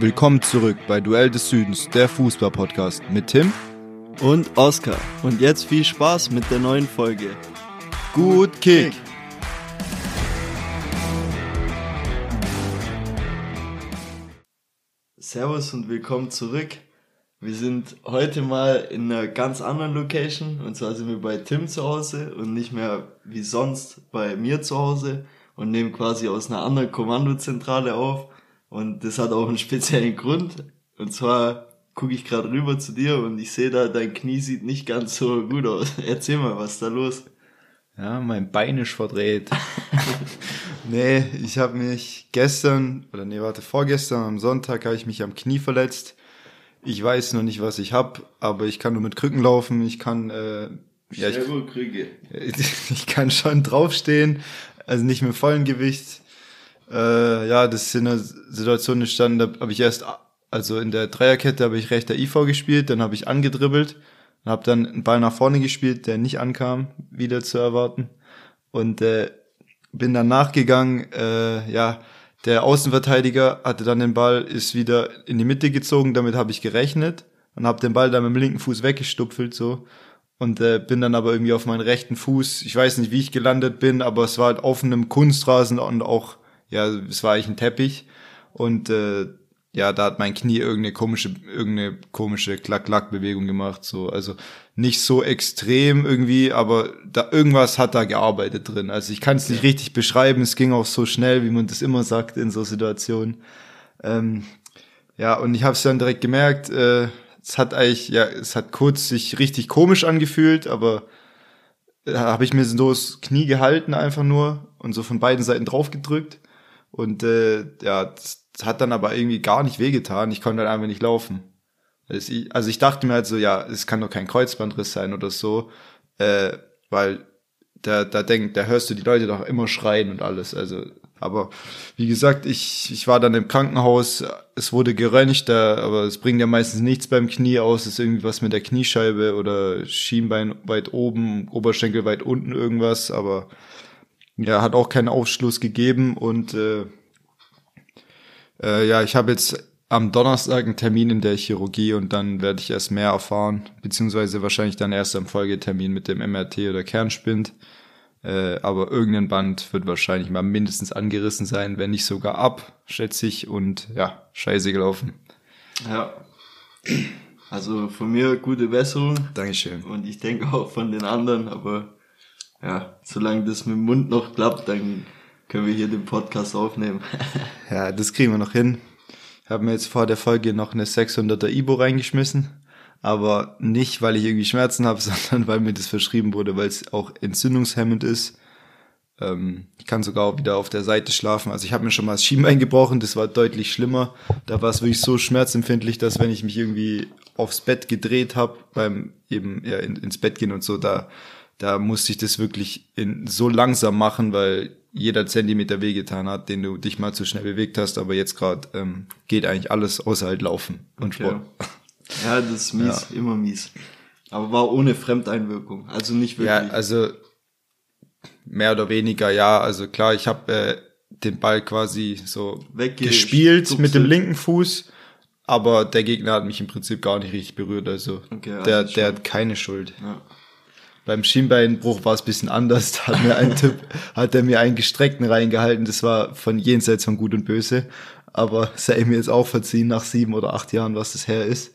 Willkommen zurück bei Duell des Südens, der Fußball-Podcast mit Tim und Oskar. Und jetzt viel Spaß mit der neuen Folge. Gut Kick! Servus und willkommen zurück. Wir sind heute mal in einer ganz anderen Location. Und zwar sind wir bei Tim zu Hause und nicht mehr wie sonst bei mir zu Hause und nehmen quasi aus einer anderen Kommandozentrale auf. Und das hat auch einen speziellen Grund. Und zwar gucke ich gerade rüber zu dir und ich sehe da, dein Knie sieht nicht ganz so gut aus. Erzähl mal, was ist da los? Ja, mein Bein ist verdreht. nee, ich habe mich gestern, oder nee, warte, vorgestern am Sonntag habe ich mich am Knie verletzt. Ich weiß noch nicht, was ich hab, aber ich kann nur mit Krücken laufen. Ich kann, äh, ja, ich, ich kann schon draufstehen, also nicht mit vollem Gewicht. Äh, ja, das ist in einer Situation entstanden, da habe ich erst, also in der Dreierkette habe ich rechter IV gespielt, dann habe ich angedribbelt und habe dann einen Ball nach vorne gespielt, der nicht ankam, wieder zu erwarten. Und äh, bin dann nachgegangen, äh, ja, der Außenverteidiger hatte dann den Ball, ist wieder in die Mitte gezogen, damit habe ich gerechnet und habe den Ball dann mit dem linken Fuß weggestupfelt so und äh, bin dann aber irgendwie auf meinen rechten Fuß, ich weiß nicht, wie ich gelandet bin, aber es war halt auf einem Kunstrasen und auch ja, es war eigentlich ein Teppich und äh, ja, da hat mein Knie irgendeine komische, irgendeine komische Klack-Klack-Bewegung gemacht, so, also nicht so extrem irgendwie, aber da irgendwas hat da gearbeitet drin. Also ich kann es nicht richtig beschreiben, es ging auch so schnell, wie man das immer sagt in so Situationen. Ähm, ja, und ich habe es dann direkt gemerkt, äh, es hat eigentlich, ja, es hat kurz sich richtig komisch angefühlt, aber da äh, habe ich mir so das Knie gehalten einfach nur und so von beiden Seiten drauf gedrückt und äh, ja, das hat dann aber irgendwie gar nicht wehgetan. Ich konnte halt einfach nicht laufen. Also ich dachte mir halt so, ja, es kann doch kein Kreuzbandriss sein oder so, äh, weil da, da denkt, da hörst du die Leute doch immer schreien und alles. Also, aber wie gesagt, ich, ich war dann im Krankenhaus, es wurde geröntgt, aber es bringt ja meistens nichts beim Knie aus, es ist irgendwie was mit der Kniescheibe oder Schienbein weit oben, Oberschenkel weit unten irgendwas, aber ja, hat auch keinen Aufschluss gegeben und äh, äh, ja, ich habe jetzt am Donnerstag einen Termin in der Chirurgie und dann werde ich erst mehr erfahren, beziehungsweise wahrscheinlich dann erst am Folgetermin mit dem MRT oder Kernspind. Äh, aber irgendein Band wird wahrscheinlich mal mindestens angerissen sein, wenn nicht sogar ab, schätze ich. Und ja, scheiße gelaufen. Ja. Also von mir gute Besserung. Dankeschön. Und ich denke auch von den anderen, aber ja, solange das mit dem Mund noch klappt, dann können wir hier den Podcast aufnehmen. ja, das kriegen wir noch hin. Ich habe mir jetzt vor der Folge noch eine 600er Ibo reingeschmissen. Aber nicht, weil ich irgendwie Schmerzen habe, sondern weil mir das verschrieben wurde, weil es auch entzündungshemmend ist. Ähm, ich kann sogar auch wieder auf der Seite schlafen. Also ich habe mir schon mal das Schienbein gebrochen, das war deutlich schlimmer. Da war es wirklich so schmerzempfindlich, dass wenn ich mich irgendwie aufs Bett gedreht habe, beim eben ja, in, ins Bett gehen und so, da da musste ich das wirklich in, so langsam machen, weil jeder Zentimeter wehgetan hat, den du dich mal zu schnell bewegt hast, aber jetzt gerade ähm, geht eigentlich alles außer halt Laufen und okay. Sport. Ja, das ist mies, ja. immer mies. Aber war ohne Fremdeinwirkung, also nicht wirklich. Ja, also mehr oder weniger, ja. Also klar, ich habe äh, den Ball quasi so gespielt mit dem linken Fuß, aber der Gegner hat mich im Prinzip gar nicht richtig berührt. Also, okay, also der, der hat keine Schuld. Ja. Beim Schienbeinbruch war es bisschen anders. Da hat mir ein Tipp, hat er mir einen gestreckten reingehalten. Das war von jenseits von Gut und Böse. Aber sei mir jetzt auch verziehen nach sieben oder acht Jahren, was das her ist.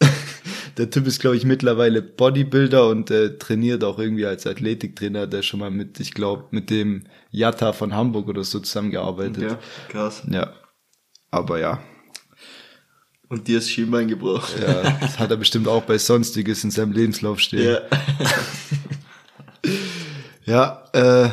der Typ ist, glaube ich, mittlerweile Bodybuilder und äh, trainiert auch irgendwie als Athletiktrainer. Der schon mal mit, ich glaube, mit dem Jatta von Hamburg oder so zusammengearbeitet. Ja, krass. Ja. Aber ja, und dir ist Schienbein gebrochen. Ja, das hat er bestimmt auch bei Sonstiges in seinem Lebenslauf stehen. Ja, ja äh,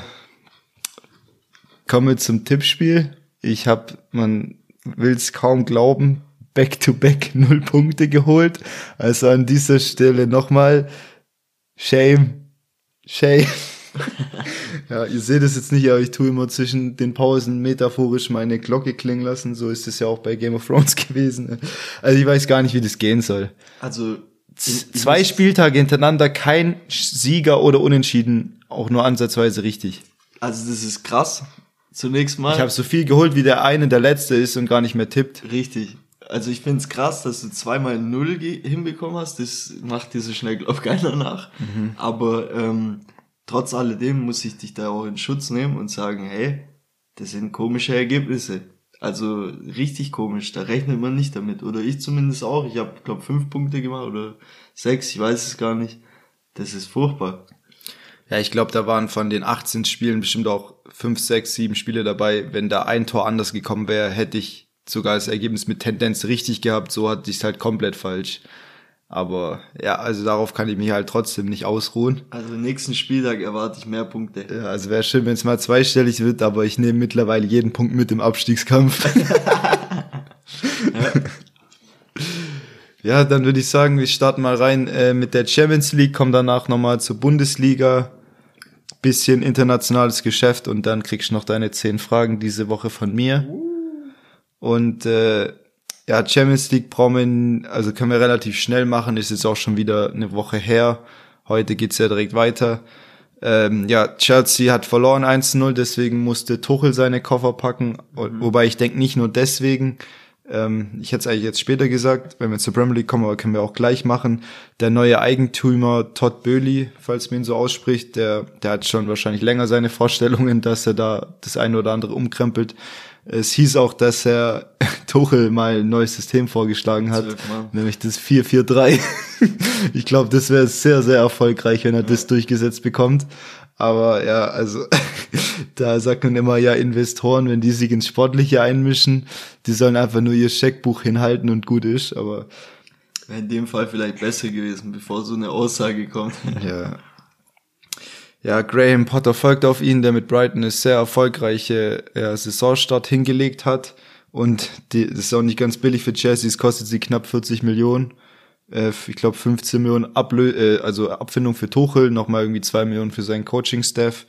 kommen wir zum Tippspiel. Ich habe, man will es kaum glauben, back-to-back null Punkte geholt. Also an dieser Stelle nochmal Shame, Shame. Ja, ihr seht es jetzt nicht, aber ich tue immer zwischen den Pausen metaphorisch meine Glocke klingen lassen. So ist es ja auch bei Game of Thrones gewesen. Also ich weiß gar nicht, wie das gehen soll. Also zwei Spieltage hintereinander kein Sieger oder Unentschieden, auch nur ansatzweise richtig. Also das ist krass. Zunächst mal. Ich habe so viel geholt, wie der eine der letzte ist und gar nicht mehr tippt. Richtig. also ich finde es krass, dass du zweimal Null hinbekommen hast. Das macht dir so schnell, glaub keiner nach. Mhm. Aber ähm, trotz alledem muss ich dich da auch in Schutz nehmen und sagen, hey, das sind komische Ergebnisse. Also richtig komisch, da rechnet man nicht damit. Oder ich zumindest auch. Ich habe, glaube fünf Punkte gemacht oder sechs, ich weiß es gar nicht. Das ist furchtbar. Ja, ich glaube, da waren von den 18 Spielen bestimmt auch fünf, sechs, sieben Spiele dabei. Wenn da ein Tor anders gekommen wäre, hätte ich sogar das Ergebnis mit Tendenz richtig gehabt. So hatte ich es halt komplett falsch. Aber ja, also darauf kann ich mich halt trotzdem nicht ausruhen. Also nächsten Spieltag erwarte ich mehr Punkte. Ja, also wäre schön, wenn es mal zweistellig wird, aber ich nehme mittlerweile jeden Punkt mit im Abstiegskampf. ja. ja, dann würde ich sagen, wir starten mal rein äh, mit der Champions League, kommen danach nochmal zur Bundesliga, bisschen internationales Geschäft und dann kriegst du noch deine zehn Fragen diese Woche von mir. Und äh, ja, Champions League wir, also können wir relativ schnell machen, ist jetzt auch schon wieder eine Woche her. Heute geht's ja direkt weiter. Ähm, ja, Chelsea hat verloren 1-0, deswegen musste Tuchel seine Koffer packen. Mhm. Wobei ich denke nicht nur deswegen. Ähm, ich hätte es eigentlich jetzt später gesagt, wenn wir zur Premier League kommen, aber können wir auch gleich machen. Der neue Eigentümer Todd Böhli, falls man ihn so ausspricht, der, der hat schon wahrscheinlich länger seine Vorstellungen, dass er da das eine oder andere umkrempelt. Es hieß auch, dass er Tuchel mal ein neues System vorgeschlagen hat, nämlich das 4-4-3. ich glaube, das wäre sehr, sehr erfolgreich, wenn er ja. das durchgesetzt bekommt. Aber ja, also da sagt man immer ja Investoren, wenn die sich ins Sportliche einmischen, die sollen einfach nur ihr Scheckbuch hinhalten und gut ist. Aber wäre in dem Fall vielleicht besser gewesen, bevor so eine Aussage kommt. Ja, ja, Graham Potter folgt auf ihn, der mit Brighton eine sehr erfolgreiche ja, Saisonstart hingelegt hat. Und die, das ist auch nicht ganz billig für Chelsea, es kostet sie knapp 40 Millionen. Äh, ich glaube 15 Millionen Ablö äh, also Abfindung für Tuchel, nochmal irgendwie 2 Millionen für seinen Coaching-Staff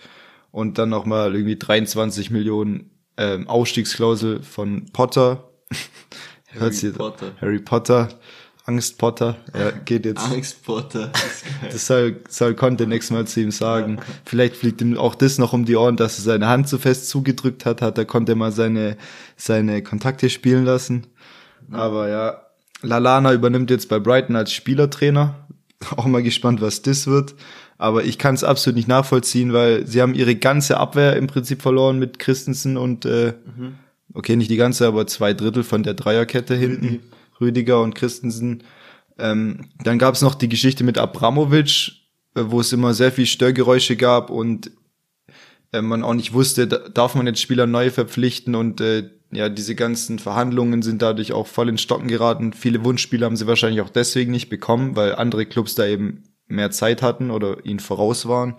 und dann nochmal irgendwie 23 Millionen ähm, Ausstiegsklausel von Potter. Harry Potter. Harry Potter. Angst Potter, er geht jetzt. Angst Potter. Das soll, soll Conte nächstes Mal zu ihm sagen. Ja. Vielleicht fliegt ihm auch das noch um die Ohren, dass er seine Hand zu fest zugedrückt hat, hat er konnte mal seine, seine Kontakte spielen lassen. Aber ja, Lalana übernimmt jetzt bei Brighton als Spielertrainer. Auch mal gespannt, was das wird. Aber ich kann es absolut nicht nachvollziehen, weil sie haben ihre ganze Abwehr im Prinzip verloren mit Christensen und äh, mhm. okay, nicht die ganze, aber zwei Drittel von der Dreierkette hinten. Mhm. Rüdiger und Christensen. Ähm, dann gab es noch die Geschichte mit Abramovic, äh, wo es immer sehr viel Störgeräusche gab und äh, man auch nicht wusste, darf man jetzt Spieler neu verpflichten und äh, ja, diese ganzen Verhandlungen sind dadurch auch voll in Stocken geraten. Viele Wunschspieler haben sie wahrscheinlich auch deswegen nicht bekommen, weil andere Clubs da eben mehr Zeit hatten oder ihnen voraus waren.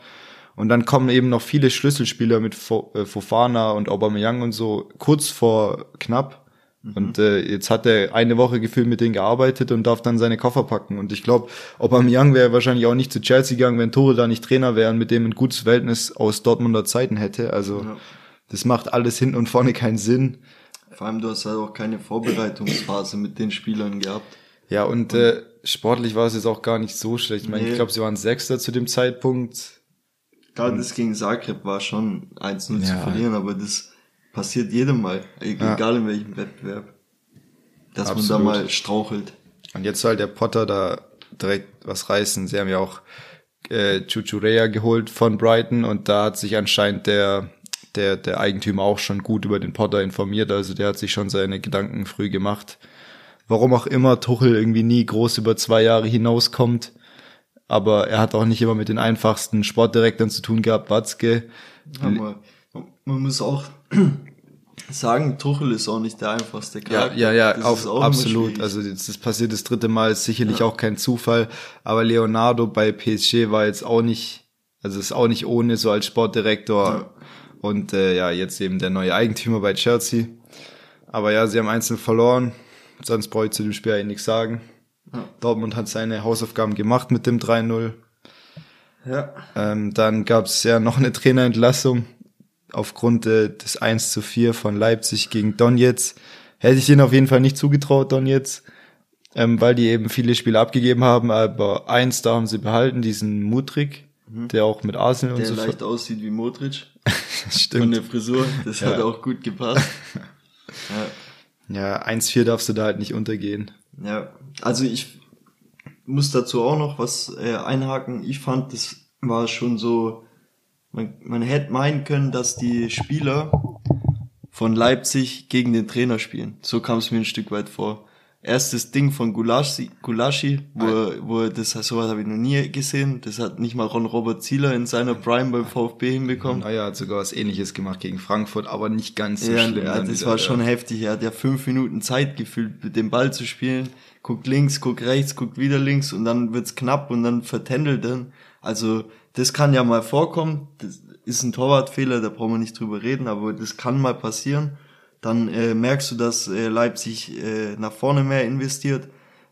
Und dann kommen eben noch viele Schlüsselspieler mit äh, Fofana und Aubameyang und so kurz vor knapp. Und äh, jetzt hat er eine Woche gefühlt mit denen gearbeitet und darf dann seine Koffer packen. Und ich glaube, Aubameyang wäre wahrscheinlich auch nicht zu Chelsea gegangen, wenn Tore da nicht Trainer wären, mit dem ein gutes Verhältnis aus Dortmunder Zeiten hätte. Also ja. das macht alles hinten und vorne keinen Sinn. Vor allem, du hast halt auch keine Vorbereitungsphase mit den Spielern gehabt. Ja, und, und äh, sportlich war es jetzt auch gar nicht so schlecht. Ich meine, nee. ich glaube, sie waren Sechster zu dem Zeitpunkt. Klar, das gegen Zagreb war schon 1-0 ja. zu verlieren, aber das Passiert jedem mal, egal ja. in welchem Wettbewerb. Dass Absolut. man da mal strauchelt. Und jetzt soll der Potter da direkt was reißen. Sie haben ja auch äh, Chuchurea geholt von Brighton und da hat sich anscheinend der, der, der Eigentümer auch schon gut über den Potter informiert. Also der hat sich schon seine Gedanken früh gemacht. Warum auch immer Tuchel irgendwie nie groß über zwei Jahre hinauskommt. Aber er hat auch nicht immer mit den einfachsten Sportdirektoren zu tun gehabt, Watzke. Aber man muss auch sagen, Tuchel ist auch nicht der einfachste Charakter. Ja, ja, ja, auf, absolut. Also das, das passiert das dritte Mal, ist sicherlich ja. auch kein Zufall. Aber Leonardo bei PSG war jetzt auch nicht, also ist auch nicht ohne so als Sportdirektor. Ja. Und äh, ja, jetzt eben der neue Eigentümer bei Chelsea. Aber ja, sie haben einzeln verloren. Sonst brauche ich zu dem Spiel eigentlich nichts sagen. Ja. Dortmund hat seine Hausaufgaben gemacht mit dem 3-0. Ja. Ähm, dann gab es ja noch eine Trainerentlassung aufgrund äh, des 1 zu 4 von Leipzig gegen Donetsk. Hätte ich denen auf jeden Fall nicht zugetraut, Donetsk, ähm, weil die eben viele Spiele abgegeben haben, aber eins da haben sie behalten, diesen Mutrik, mhm. der auch mit Arsenal der und so. Der leicht aussieht wie Modric. Stimmt. Von der Frisur, das ja. hat auch gut gepasst. ja. Ja, 1-4 darfst du da halt nicht untergehen. Ja, also ich muss dazu auch noch was äh, einhaken. Ich fand, das war schon so, man, man hätte meinen können, dass die Spieler von Leipzig gegen den Trainer spielen. So kam es mir ein Stück weit vor. Erstes Ding von Gulaschi, Gulaschi wo, er, wo er, das sowas habe ich noch nie gesehen. Das hat nicht mal Ron Robert Zieler in seiner Prime beim VfB hinbekommen. Naja, hat sogar was ähnliches gemacht gegen Frankfurt, aber nicht ganz so ja, schlimm. Ja, das war schon heftig. Er hat ja fünf Minuten Zeit gefühlt, mit dem Ball zu spielen. Guckt links, guckt rechts, guckt wieder links und dann wird's knapp und dann vertändelt dann. Also, das kann ja mal vorkommen. Das ist ein Torwartfehler, da brauchen wir nicht drüber reden, aber das kann mal passieren dann äh, merkst du, dass äh, Leipzig äh, nach vorne mehr investiert,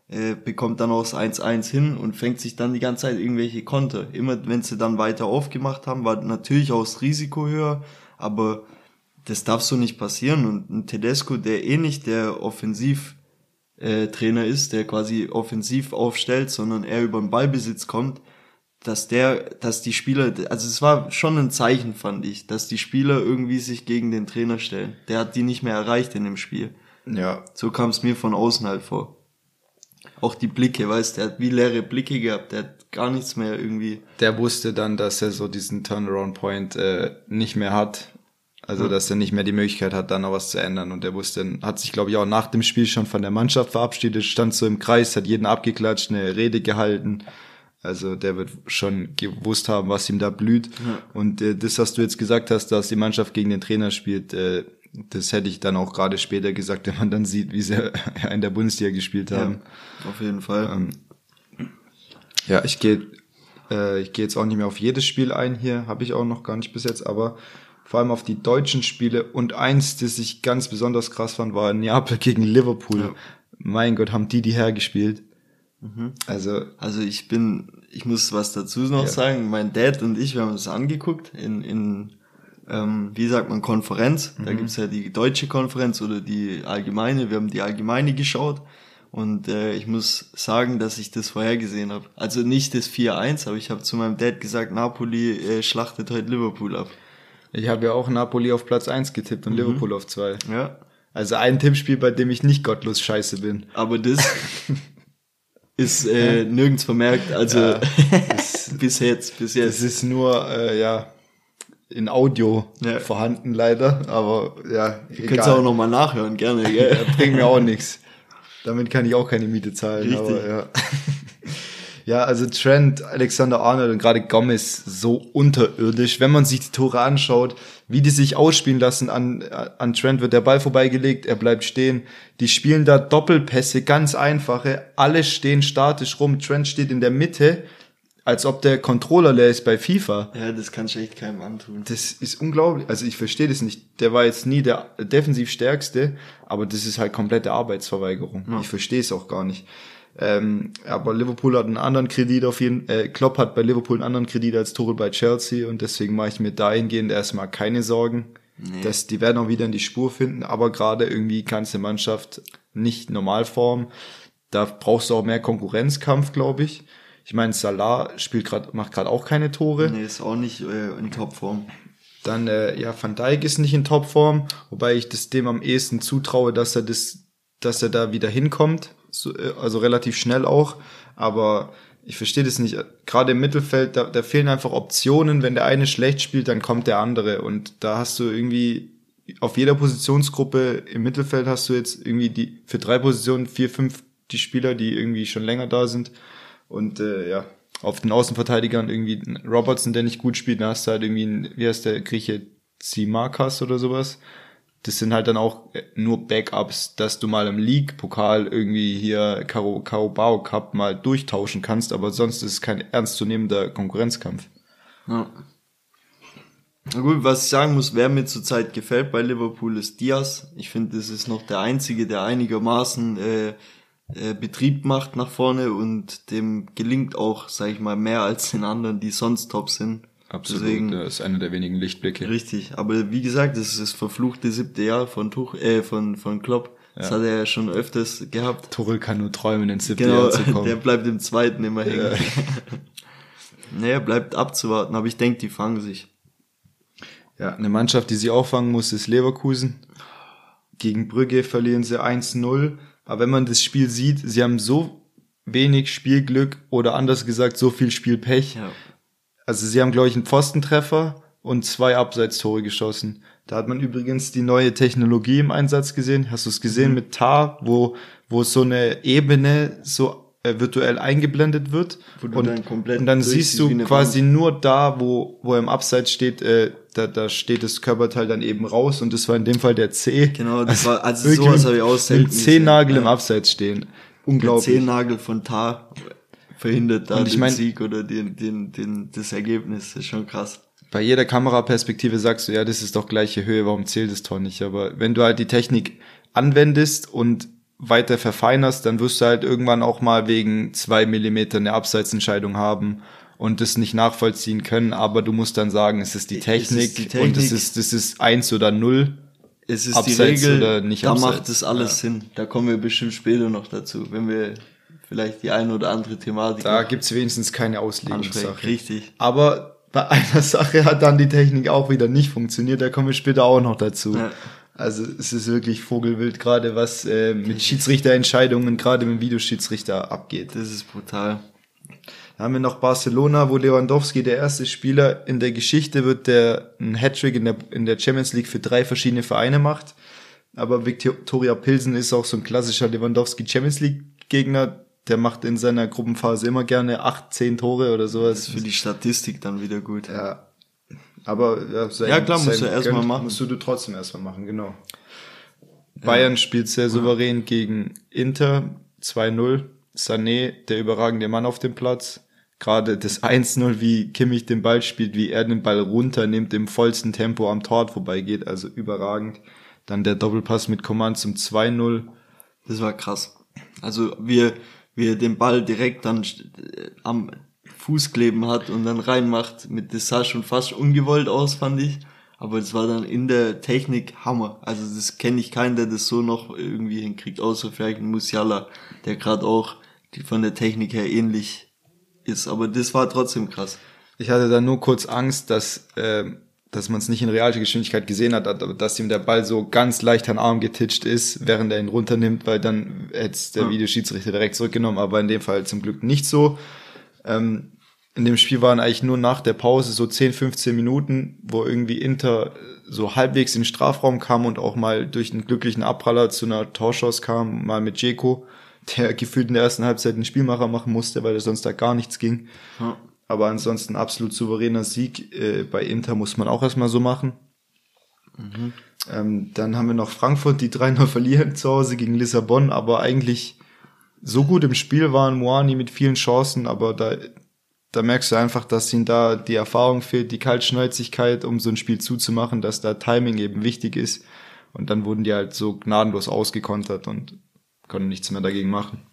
äh, bekommt dann auch das 1-1 hin und fängt sich dann die ganze Zeit irgendwelche Konter. Immer wenn sie dann weiter aufgemacht haben, war natürlich auch das Risiko höher, aber das darf so nicht passieren. Und ein Tedesco, der eh nicht der Offensiv äh, Trainer ist, der quasi offensiv aufstellt, sondern er über den Ballbesitz kommt, dass der, dass die Spieler, also es war schon ein Zeichen, fand ich, dass die Spieler irgendwie sich gegen den Trainer stellen. Der hat die nicht mehr erreicht in dem Spiel. Ja. So kam es mir von außen halt vor. Auch die Blicke, weißt der hat wie leere Blicke gehabt, der hat gar nichts mehr irgendwie. Der wusste dann, dass er so diesen Turnaround Point äh, nicht mehr hat. Also, dass er nicht mehr die Möglichkeit hat, dann noch was zu ändern. Und er wusste, hat sich, glaube ich, auch nach dem Spiel schon von der Mannschaft verabschiedet, stand so im Kreis, hat jeden abgeklatscht, eine Rede gehalten also der wird schon gewusst haben, was ihm da blüht. Ja. Und äh, das, was du jetzt gesagt hast, dass die Mannschaft gegen den Trainer spielt, äh, das hätte ich dann auch gerade später gesagt, wenn man dann sieht, wie sie in der Bundesliga gespielt haben. Ja, auf jeden Fall. Ähm, ja, ich gehe äh, ich gehe jetzt auch nicht mehr auf jedes Spiel ein hier, habe ich auch noch gar nicht bis jetzt, aber vor allem auf die deutschen Spiele und eins, das ich ganz besonders krass fand, war Neapel gegen Liverpool. Ja. Mein Gott, haben die die hergespielt. Mhm. Also, also ich bin, ich muss was dazu noch ja. sagen. Mein Dad und ich, wir haben uns angeguckt in, in ähm, wie sagt man, Konferenz. Mhm. Da gibt's ja die deutsche Konferenz oder die allgemeine. Wir haben die allgemeine geschaut. Und äh, ich muss sagen, dass ich das vorhergesehen habe. Also nicht das 4-1, aber ich habe zu meinem Dad gesagt, Napoli äh, schlachtet heute Liverpool ab. Ich habe ja auch Napoli auf Platz 1 getippt und mhm. Liverpool auf 2. Ja. Also ein Tippspiel, bei dem ich nicht gottlos scheiße bin. Aber das, ist äh, nirgends vermerkt, also ja, bis jetzt, bis jetzt. Es ist nur, äh, ja, in Audio ja. vorhanden leider, aber ja, Du kannst auch nochmal nachhören, gerne, gell? ja, bringt mir auch nichts. Damit kann ich auch keine Miete zahlen, Richtig. aber ja. Ja, also Trent, Alexander Arnold und gerade Gomez so unterirdisch. Wenn man sich die Tore anschaut, wie die sich ausspielen lassen, an, an Trent wird der Ball vorbeigelegt, er bleibt stehen. Die spielen da Doppelpässe, ganz einfache. Alle stehen statisch rum. Trent steht in der Mitte, als ob der Controller leer ist bei FIFA. Ja, das kannst du echt keinem antun. Das ist unglaublich. Also ich verstehe das nicht. Der war jetzt nie der defensiv stärkste, aber das ist halt komplette Arbeitsverweigerung. Ja. Ich verstehe es auch gar nicht. Ähm, aber Liverpool hat einen anderen Kredit auf jeden äh, Klopp hat bei Liverpool einen anderen Kredit als Tuchel bei Chelsea und deswegen mache ich mir dahingehend erstmal keine Sorgen. Nee. Dass die werden auch wieder in die Spur finden, aber gerade irgendwie kannst du Mannschaft nicht normal formen. Da brauchst du auch mehr Konkurrenzkampf, glaube ich. Ich meine, Salah spielt gerade, macht gerade auch keine Tore. Nee, ist auch nicht äh, in Topform. Dann, äh, ja, Van Dijk ist nicht in Topform, wobei ich das dem am ehesten zutraue, dass er das, dass er da wieder hinkommt also relativ schnell auch. Aber ich verstehe das nicht. Gerade im Mittelfeld, da, da fehlen einfach Optionen. Wenn der eine schlecht spielt, dann kommt der andere. Und da hast du irgendwie auf jeder Positionsgruppe im Mittelfeld hast du jetzt irgendwie die für drei Positionen vier, fünf die Spieler, die irgendwie schon länger da sind. Und äh, ja, auf den Außenverteidigern irgendwie Robertson, der nicht gut spielt, da hast du halt irgendwie, ein, wie heißt der Grieche, Zimakas oder sowas das sind halt dann auch nur Backups, dass du mal im League-Pokal irgendwie hier Carabao Cup mal durchtauschen kannst, aber sonst ist es kein ernstzunehmender Konkurrenzkampf. Ja. Na gut, was ich sagen muss, wer mir zurzeit gefällt bei Liverpool ist Diaz. Ich finde, das ist noch der einzige, der einigermaßen äh, äh, Betrieb macht nach vorne und dem gelingt auch, sag ich mal, mehr als den anderen, die sonst top sind. Absolut, Deswegen, das ist einer der wenigen Lichtblicke. Richtig, aber wie gesagt, das ist das verfluchte siebte Jahr von Tuch, äh, von, von Klopp. Ja. Das hat er ja schon öfters gehabt. Tuchel kann nur träumen, ins siebte genau, Jahr zu kommen. der bleibt im zweiten immer hängen. Ja. naja, bleibt abzuwarten, aber ich denke, die fangen sich. Ja, eine Mannschaft, die sie auch fangen muss, ist Leverkusen. gegen Brügge verlieren sie 1-0. Aber wenn man das Spiel sieht, sie haben so wenig Spielglück oder anders gesagt so viel Spielpech. Ja. Also sie haben, glaube ich, einen Pfostentreffer und zwei Abseitstore geschossen. Da hat man übrigens die neue Technologie im Einsatz gesehen. Hast du es gesehen Mhm. mit TAR, wo, wo so eine Ebene so äh, virtuell eingeblendet wird? Wo du und, dann komplett und dann siehst du quasi nur da, wo, wo im Abseits steht, äh, da, da steht das Körperteil dann eben raus und das war in dem Fall der C. Genau, das war, also sowas habe ich auch Mit Zehennagel gesehen. im Abseits stehen. Der Unglaublich. Zehennagel von Tar verhindert da Und den mein- Sieg oder den, den, den, das Ergebnis. Das ist schon krass. bei jeder Kameraperspektive sagst du, ja, das ist doch gleiche Höhe, warum zählt das Tor nicht? Aber wenn du halt die Technik anwendest und weiter verfeinerst, dann wirst du halt irgendwann auch mal wegen zwei Millimeter eine Abseitsentscheidung haben und das nicht nachvollziehen können, aber du musst dann sagen, es ist die Es Technik, ist die und Technik. es ist, das ist eins oder null. Es ist Abseits die Regel, oder nicht da abseits. macht es alles Sinn. Da kommen wir bestimmt später noch dazu, wenn wir vielleicht die eine oder andere Thematik Da noch gibt's wenigstens keine. Auslegungssache. Richtig. Aber bei einer Sache hat dann die Technik auch wieder nicht funktioniert, da kommen wir später auch noch dazu. Ja. Also es ist wirklich Vogelwild, gerade was äh, mit Schiedsrichterentscheidungen, gerade mit Videoschiedsrichter abgeht. Das ist brutal. Dann haben wir noch Barcelona, wo Lewandowski der erste Spieler in der Geschichte wird, der einen Hattrick in der, in der Champions League für drei verschiedene Vereine macht. Aber Viktoria Pilsen ist auch so ein klassischer Lewandowski Champions League Gegner. Der macht in seiner Gruppenphase immer gerne acht, zehn Tore oder Das sowas. ist für die Statistik dann wieder gut. Ja. Aber ja, sein, Ja, klar, musst du erst mal gönnt, machen. Musst du, du trotzdem erstmal machen, genau. Bayern spielt sehr souverän gegen Inter 2-0. Sané, der überragende Mann auf dem Platz. Gerade das 1-0, wie Kimmich den Ball spielt, wie er den Ball runternimmt, im vollsten Tempo am Tor vorbeigeht, also überragend. Dann der Doppelpass mit Command zum 2-0. Das war krass. Also wir, wie er den Ball direkt dann äh, am Fuß kleben hat und dann reinmacht, mit das sah schon fast ungewollt aus, fand ich. Aber es war dann in der Technik Hammer. Also das kenne ich keinen, der das so noch irgendwie hinkriegt, außer vielleicht Musiala, der gerade auch von der Technik her ähnlich ist. Aber das war trotzdem krass. Ich hatte da nur kurz Angst, dass, äh, dass man es nicht in realer Geschwindigkeit gesehen hat, aber dass ihm der Ball so ganz leicht an den Arm getitscht ist, während er ihn runternimmt, weil dann hätte der Ja. Videoschiedsrichter direkt zurückgenommen, aber in dem Fall zum Glück nicht so. Ähm, in dem Spiel waren eigentlich nur nach der Pause so 10, 15 Minuten, wo irgendwie Inter so halbwegs in den Strafraum kam und auch mal durch einen glücklichen Abpraller zu einer Torschuss kam, mal mit Jeko, der gefühlt in der ersten Halbzeit einen Spielmacher machen musste, weil er sonst da gar nichts ging. Ja. Aber ansonsten absolut souveräner Sieg. Äh, bei Inter muss man auch erstmal so machen. Ähm, dann haben wir noch Frankfurt, die 3-0 verlieren zu Hause gegen Lissabon, aber eigentlich so gut im Spiel waren Moani mit vielen Chancen, aber da, da merkst du einfach, dass ihnen da die Erfahrung fehlt, die Kaltschnäuzigkeit, um so ein Spiel zuzumachen, dass da Timing eben wichtig ist. Und dann wurden die halt so gnadenlos ausgekontert und konnten nichts mehr dagegen machen.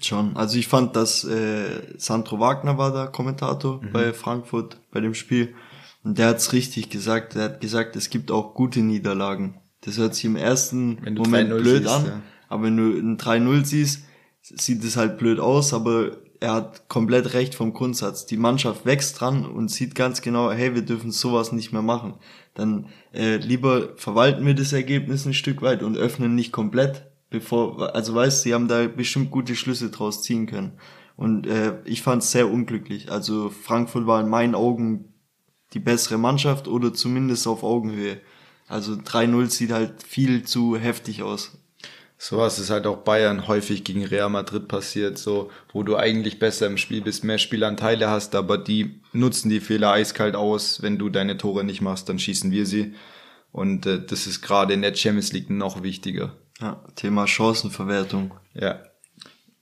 Schon. Also ich fand, dass äh, Sandro Wagner war der Kommentator Mhm. bei Frankfurt bei dem Spiel. Und der hat's richtig gesagt. Der hat gesagt, es gibt auch gute Niederlagen. Das hört sich im ersten Moment 3-0 blöd siehst, an. ja. Aber wenn du ein 3-0 siehst, sieht es halt blöd aus, aber er hat komplett recht vom Grundsatz. Die Mannschaft wächst dran und sieht ganz genau, hey, wir dürfen sowas nicht mehr machen. Dann äh, lieber verwalten wir das Ergebnis ein Stück weit und öffnen nicht komplett, bevor, also weißt, sie haben da bestimmt gute Schlüsse draus ziehen können. Und äh, ich fand es sehr unglücklich. Also Frankfurt war in meinen Augen die bessere Mannschaft oder zumindest auf Augenhöhe. Also 3-0 sieht halt viel zu heftig aus. Sowas ist halt auch Bayern häufig gegen Real Madrid passiert, so, wo du eigentlich besser im Spiel bist, mehr Spielanteile hast, aber die nutzen die Fehler eiskalt aus. Wenn du deine Tore nicht machst, dann schießen wir sie. Und äh, das ist gerade in der Champions League noch wichtiger. Ja, Thema Chancenverwertung. Ja.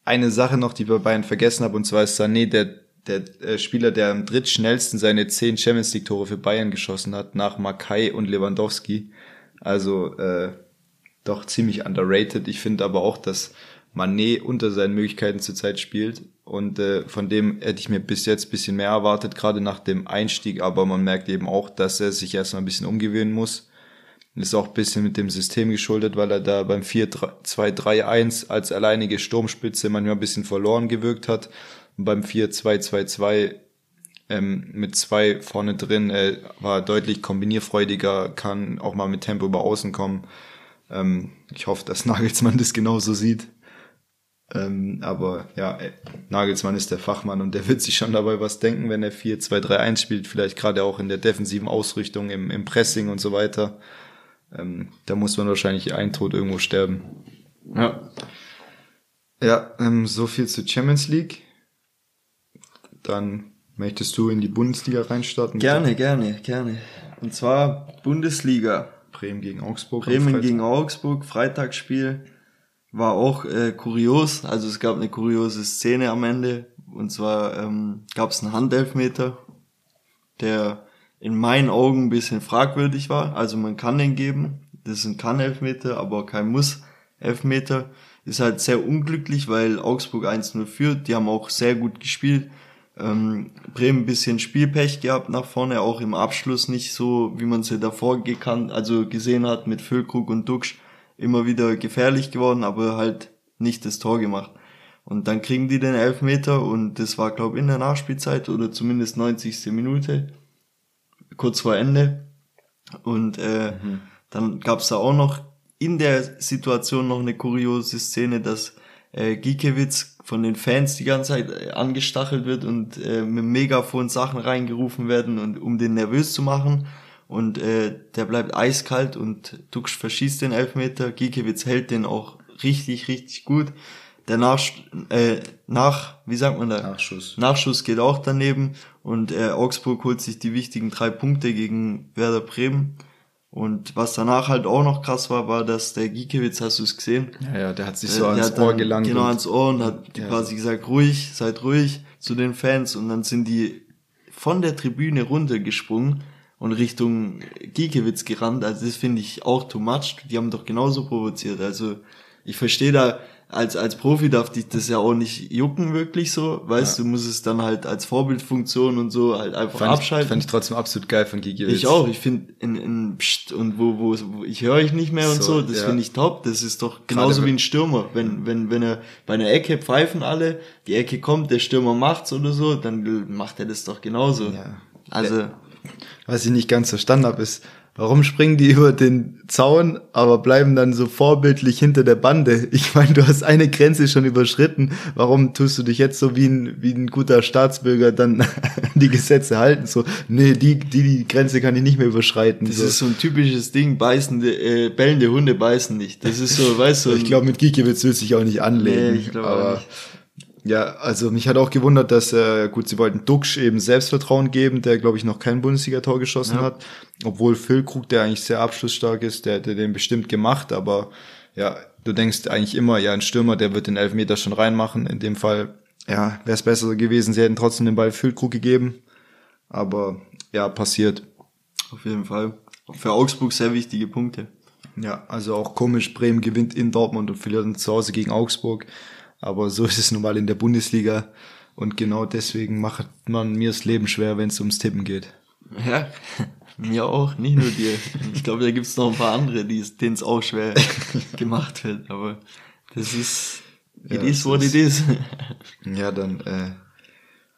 Eine Sache noch, die wir bei Bayern vergessen haben, und zwar ist Sané der, der äh, Spieler, der am drittschnellsten seine zehn Champions League Tore für Bayern geschossen hat, nach Makai und Lewandowski. Also äh, doch ziemlich underrated. Ich finde aber auch, dass Mané unter seinen Möglichkeiten zurzeit spielt. Und äh, von dem hätte ich mir bis jetzt bisschen mehr erwartet, gerade nach dem Einstieg. Aber man merkt eben auch, dass er sich erstmal ein bisschen umgewöhnen muss. Ist auch ein bisschen mit dem System geschuldet, weil er da beim 4-2-3-1 als alleinige Sturmspitze manchmal ein bisschen verloren gewirkt hat. Und beim 4-2-2-2 ähm, mit zwei vorne drin äh, war deutlich kombinierfreudiger, kann auch mal mit Tempo über Außen kommen. Ähm, ich hoffe, dass Nagelsmann das genauso sieht. Ähm, aber ja, ey, Nagelsmann ist der Fachmann und der wird sich schon dabei was denken, wenn er 4-2-3-1 spielt, vielleicht gerade auch in der defensiven Ausrichtung, im, im Pressing und so weiter. Ähm, da muss man wahrscheinlich ein Tod irgendwo sterben. Ja. Ja, ähm, so viel zur Champions League. Dann möchtest du in die Bundesliga reinstarten? Gerne, gerne, gerne. Und zwar Bundesliga. Bremen gegen Augsburg. Bremen gegen Augsburg, Freitagsspiel. War auch äh, kurios. Also es gab eine kuriose Szene am Ende. Und zwar ähm, gab es einen Handelfmeter, der in meinen Augen ein bisschen fragwürdig war. Also man kann den geben. Das ist ein Kann-Elfmeter, aber kein Muss-Elfmeter. Ist halt sehr unglücklich, weil Augsburg 1-0 führt. Die haben auch sehr gut gespielt. Ähm, Bremen ein bisschen Spielpech gehabt nach vorne, auch im Abschluss nicht so, wie man sie davor gekannt, also gesehen hat mit Füllkrug und Duxch, immer wieder gefährlich geworden, aber halt nicht das Tor gemacht. Und dann kriegen die den Elfmeter und das war, glaube in der Nachspielzeit oder zumindest 90. Minute, kurz vor Ende. Und äh, mhm. dann gab's da auch noch in der Situation noch eine kuriose Szene, dass äh, Giekewitz von den Fans die ganze Zeit äh, angestachelt wird und äh, mit Megafon Sachen reingerufen werden und um den nervös zu machen. Und äh, der bleibt eiskalt und Dux verschießt den Elfmeter. Giekewitz hält den auch richtig, richtig gut. Der Nach, äh, nach, wie sagt man da? Nachschuss. Nachschuss geht auch daneben und äh, Augsburg holt sich die wichtigen drei Punkte gegen Werder Bremen. Und was danach halt auch noch krass war, war, dass der Giekewitz, hast du es gesehen? Ja, ja, der hat sich so ans Ohr gelangt. Genau, ans Ohr und hat ja. quasi gesagt, ruhig, seid ruhig zu den Fans. Und dann sind die von der Tribüne runtergesprungen und Richtung Giekewitz gerannt. Also das finde ich auch too much. Die haben doch genauso provoziert. Also ich verstehe da, als, als Profi darf dich das ja auch nicht jucken, wirklich so. Weißt ja. du, musst es dann halt als Vorbildfunktion und so halt einfach fand abschalten. Ich, fand ich trotzdem absolut geil von Gigi. Ich auch. Ich finde in, in Psst und wo, wo, wo ich höre ich nicht mehr und so, so das ja. finde ich top. Das ist doch genauso Gerade wie ein Stürmer. Wenn, wenn, wenn er bei einer Ecke pfeifen alle, die Ecke kommt, der Stürmer macht's oder so, dann macht er das doch genauso. Ja. Also. Was ich nicht ganz verstanden habe, ist, Warum springen die über den Zaun, aber bleiben dann so vorbildlich hinter der Bande? Ich meine, du hast eine Grenze schon überschritten. Warum tust du dich jetzt so wie ein, wie ein guter Staatsbürger dann die Gesetze halten? So, nee, die, die, die Grenze kann ich nicht mehr überschreiten. Das so. ist so ein typisches Ding, beißende, äh, bellende Hunde beißen nicht. Das ist so, weißt du. ich glaube, mit Gikiewicz will sich auch nicht anlegen. Nee, ich glaube. Ja, also mich hat auch gewundert, dass äh, gut, sie wollten Duxch eben Selbstvertrauen geben, der glaube ich noch kein Bundesligator geschossen ja. hat, obwohl Füllkrug, der eigentlich sehr abschlussstark ist, der hätte den bestimmt gemacht, aber ja, du denkst eigentlich immer, ja, ein Stürmer, der wird den Elfmeter schon reinmachen. In dem Fall, ja, wäre es besser gewesen, sie hätten trotzdem den Ball Füllkrug gegeben, aber ja, passiert. Auf jeden Fall. Für Augsburg sehr wichtige Punkte. Ja, also auch komisch, Bremen gewinnt in Dortmund und verliert zu Hause gegen Augsburg. Aber so ist es nun mal in der Bundesliga. Und genau deswegen macht man mir das Leben schwer, wenn es ums Tippen geht. Ja, mir auch, nicht nur dir. Ich glaube, da gibt es noch ein paar andere, denen es auch schwer gemacht wird. Aber das ist, it ja, is what it is. Ja, dann äh,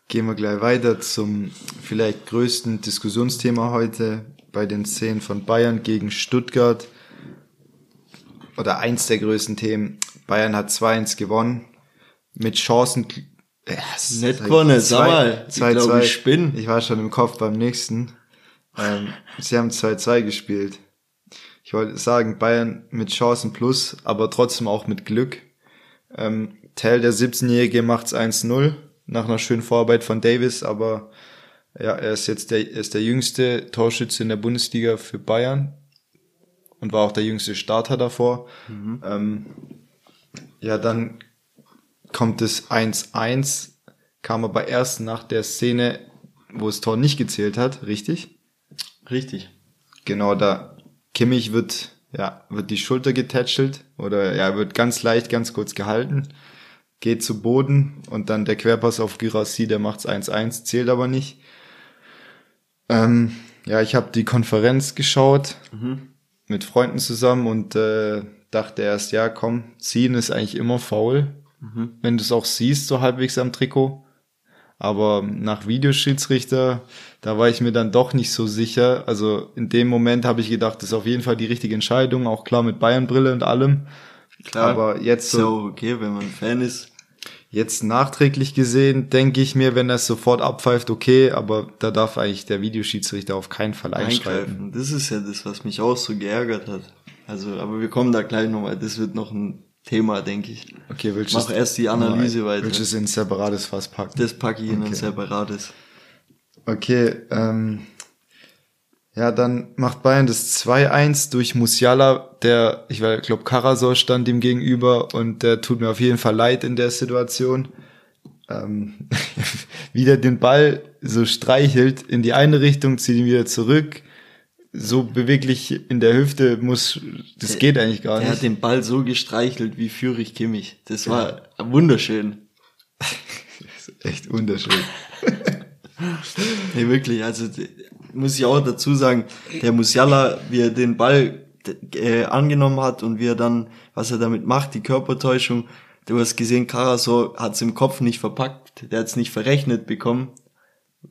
gehen wir gleich weiter zum vielleicht größten Diskussionsthema heute bei den Szenen von Bayern gegen Stuttgart. Oder eins der größten Themen. Bayern hat 2-1 gewonnen. Mit Chancen. Ja, Nicht gewonnen, sag mal. Zwei, ich glaube, ich spinn. Ich war schon im Kopf beim nächsten. Ähm, sie haben 2-2 gespielt. Ich wollte sagen, Bayern mit Chancen plus, aber trotzdem auch mit Glück. Ähm, Tell, der 17-Jährige, macht's 1-0 nach einer schönen Vorarbeit von Davis, aber ja, er ist jetzt der, er ist der jüngste Torschütze in der Bundesliga für Bayern und war auch der jüngste Starter davor. Mhm. Ähm, ja, dann kommt es 1-1, kam aber erst nach der Szene, wo das Tor nicht gezählt hat, richtig? Richtig. Genau, da Kimmich wird, ja, wird die Schulter getätschelt oder ja, wird ganz leicht, ganz kurz gehalten, geht zu Boden und dann der Querpass auf Girassi, der macht's 1-1, zählt aber nicht. Ähm, ja, ich habe die Konferenz geschaut mhm. mit Freunden zusammen und äh, dachte erst, ja, komm, ziehen ist eigentlich immer faul, mhm. wenn du es auch siehst, so halbwegs am Trikot. Aber nach Videoschiedsrichter, da war ich mir dann doch nicht so sicher. Also in dem Moment habe ich gedacht, das ist auf jeden Fall die richtige Entscheidung, auch klar mit Bayern-Brille und allem. Klar, aber jetzt ist ja auch okay, wenn man Fan ist. Jetzt nachträglich gesehen, denke ich mir, wenn er es sofort abpfeift, okay, aber da darf eigentlich der Videoschiedsrichter auf keinen Fall einschreiten. Das ist ja das, was mich auch so geärgert hat. Also, aber wir kommen da gleich nochmal, das wird noch ein Thema, denke ich. Okay, willst Mach erst die Analyse weiter. Willst du es in ein separates Fass packen? Das packe ich in ein separates. Okay, ähm, ja, dann macht Bayern das 2-1 durch Musiala, der, ich glaube, Karasor stand ihm gegenüber und der tut mir auf jeden Fall leid in der Situation. Ähm, wieder den Ball so streichelt in die eine Richtung, zieht ihn wieder zurück. So beweglich in der Hüfte muss, das Der- geht eigentlich gar Er hat nicht. den Ball so gestreichelt wie Führig Kimmich. Das war wunderschön. Echt wunderschön. Nee, wirklich, also muss ich auch dazu sagen, der Musiala, wie er den Ball äh, angenommen hat und wie er dann, was er damit macht, die Körpertäuschung, du hast gesehen, Karasor hat's im Kopf nicht verpackt, der hat's nicht verrechnet bekommen,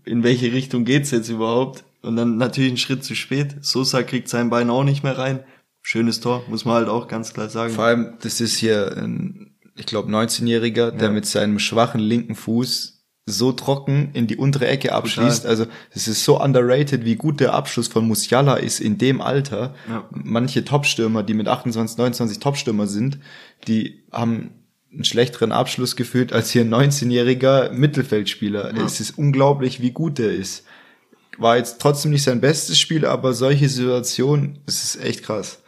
in welche Richtung geht's jetzt überhaupt und dann natürlich einen Schritt zu spät, Sosa kriegt sein Bein auch nicht mehr rein, schönes Tor, muss man halt auch ganz klar sagen. Vor allem, das ist hier ein, ich glaube, 19-Jähriger, der Ja. mit seinem schwachen linken Fuß so trocken in die untere Ecke abschließt. Also das ist so underrated, wie gut der Abschluss von Musiala ist in dem Alter. Ja. Manche Topstürmer, die mit 28, 29 Topstürmer sind, die haben einen schlechteren Abschluss gefühlt als hier ein 19-jähriger Mittelfeldspieler. Ja. Es ist unglaublich, wie gut der ist. War jetzt trotzdem nicht sein bestes Spiel, aber solche Situationen, es ist echt krass.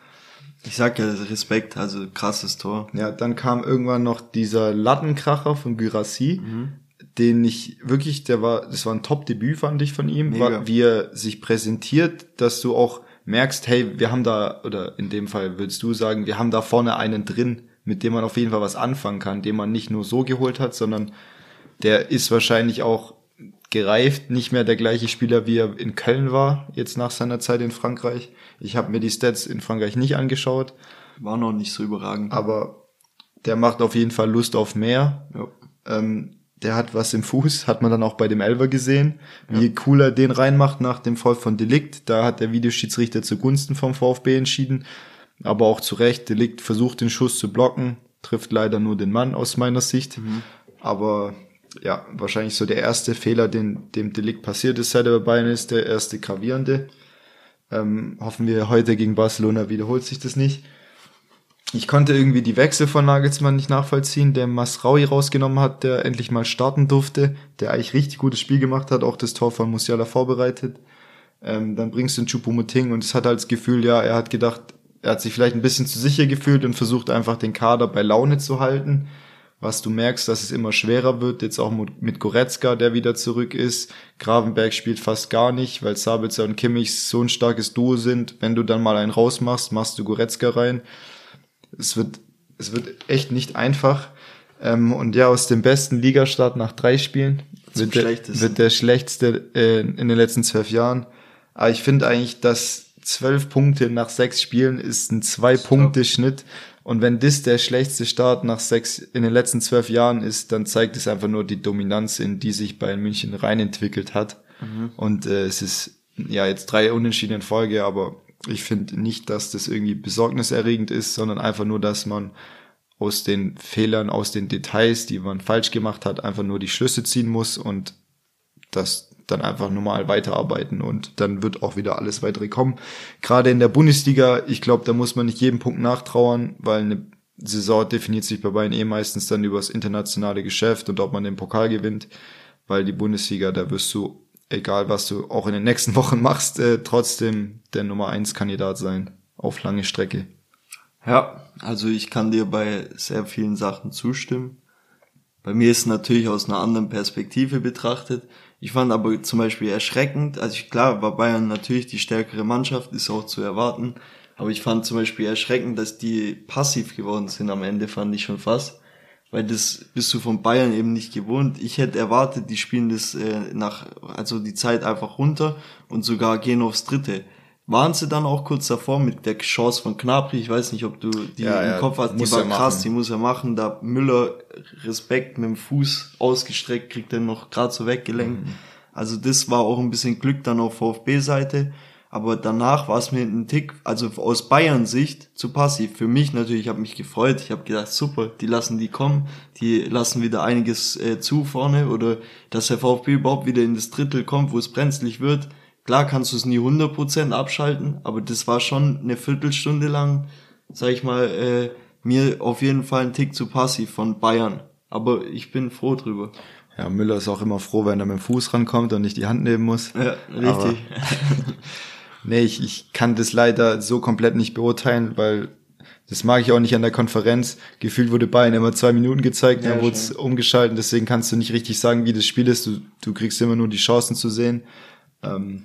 Ich sag ja Respekt, also krasses Tor. Ja, dann kam irgendwann noch dieser Lattenkracher von Gyrassi, Mhm. den ich wirklich, der war, das war ein Top-Debüt, fand ich von ihm, war, wie er sich präsentiert, dass du auch merkst, hey, wir haben da, oder in dem Fall würdest du sagen, wir haben da vorne einen drin, mit dem man auf jeden Fall was anfangen kann, den man nicht nur so geholt hat, sondern der ist wahrscheinlich auch gereift, nicht mehr der gleiche Spieler, wie er in Köln war, jetzt nach seiner Zeit in Frankreich. Ich habe mir die Stats in Frankreich nicht angeschaut, War noch nicht so überragend. aber der macht auf jeden Fall Lust auf mehr. Ja. Ähm, der hat was im Fuß, hat man dann auch bei dem Elver gesehen, wie cool er den reinmacht nach dem Foul von Delikt. Da hat der Videoschiedsrichter zugunsten vom VfB entschieden, aber auch zu Recht. Delikt versucht den Schuss zu blocken, trifft leider nur den Mann aus meiner Sicht. Aber ja, wahrscheinlich so der erste Fehler, den dem Delikt passiert ist, seit er bei Bayern ist, der erste gravierende. Ähm, hoffen wir heute gegen Barcelona wiederholt sich das nicht. Ich konnte irgendwie die Wechsel von Nagelsmann nicht nachvollziehen, der Masraui rausgenommen hat, der endlich mal starten durfte, der eigentlich richtig gutes Spiel gemacht hat, auch das Tor von Musiala vorbereitet. Ähm, dann bringst du den Choupo-Moting und es hat halt das Gefühl, ja, er hat gedacht, er hat sich vielleicht ein bisschen zu sicher gefühlt und versucht einfach den Kader bei Laune zu halten. Was du merkst, dass es immer schwerer wird, jetzt auch mit Goretzka, der wieder zurück ist. Gravenberg spielt fast gar nicht, weil Sabitzer und Kimmich so ein starkes Duo sind. Wenn du dann mal einen rausmachst, machst du Goretzka rein es wird, es wird echt nicht einfach. Ähm, und ja, aus dem besten Ligastart nach drei Spielen wird der, wird der schlechteste äh, in den letzten zwölf Jahren. Aber ich finde eigentlich, dass zwölf Punkte nach sechs Spielen ist ein Zwei-Punkte-Schnitt. Und wenn das der schlechteste Start nach sechs in den letzten zwölf Jahren ist, dann zeigt es einfach nur die Dominanz, in die sich Bayern München rein entwickelt hat. Und äh, es ist ja jetzt drei Unentschieden in Folge, aber ich finde nicht, dass das irgendwie besorgniserregend ist, sondern einfach nur, dass man aus den Fehlern, aus den Details, die man falsch gemacht hat, einfach nur die Schlüsse ziehen muss und das dann einfach normal weiterarbeiten und dann wird auch wieder alles weitere kommen. Gerade in der Bundesliga, ich glaube, da muss man nicht jedem Punkt nachtrauern, weil eine Saison definiert sich bei Bayern eh meistens dann über das internationale Geschäft und ob man den Pokal gewinnt, weil die Bundesliga, da wirst du, egal was du auch in den nächsten Wochen machst, äh, trotzdem der Nummer eins Kandidat sein auf lange Strecke. Ja, also ich kann dir bei sehr vielen Sachen zustimmen. Bei mir ist natürlich aus einer anderen Perspektive betrachtet. Ich fand aber zum Beispiel erschreckend, also ich, klar war Bayern natürlich die stärkere Mannschaft, ist auch zu erwarten, aber ich fand zum Beispiel erschreckend, dass die passiv geworden sind am Ende, fand ich schon fast, weil das bist du von Bayern eben nicht gewohnt. Ich hätte erwartet, die spielen das äh, nach, also die Zeit einfach runter und sogar gehen aufs Dritte waren sie dann auch kurz davor mit der Chance von Knapri. Ich weiß nicht, ob du die Ja, im ja, Kopf hast. Die muss war er krass, machen. die muss er machen. Da Müller Respekt mit dem Fuß ausgestreckt, kriegt er noch gerade so weggelenkt. Mhm. Also das war auch ein bisschen Glück dann auf VfB-Seite. Aber danach war es mir ein Tick, also aus Bayern-Sicht zu passiv. Für mich natürlich, ich habe mich gefreut. Ich habe gedacht, super, die lassen die kommen, die lassen wieder einiges äh, zu vorne oder dass der VfB überhaupt wieder in das Drittel kommt, wo es brenzlig wird. Klar kannst du es nie 100% abschalten, aber das war schon eine Viertelstunde lang, sag ich mal, äh, mir auf jeden Fall ein Tick zu passiv von Bayern. Aber ich bin froh drüber. Ja, Müller ist auch immer froh, wenn er mit dem Fuß rankommt und nicht die Hand nehmen muss. Ja, richtig. Nee, ich, ich kann das leider so komplett nicht beurteilen, weil das mag ich auch nicht an der Konferenz. Gefühlt wurde Bayern immer zwei Minuten gezeigt, Ja, dann wurde es umgeschaltet, deswegen kannst du nicht richtig sagen, wie das Spiel ist. Du, du kriegst immer nur die Chancen zu sehen. Ähm,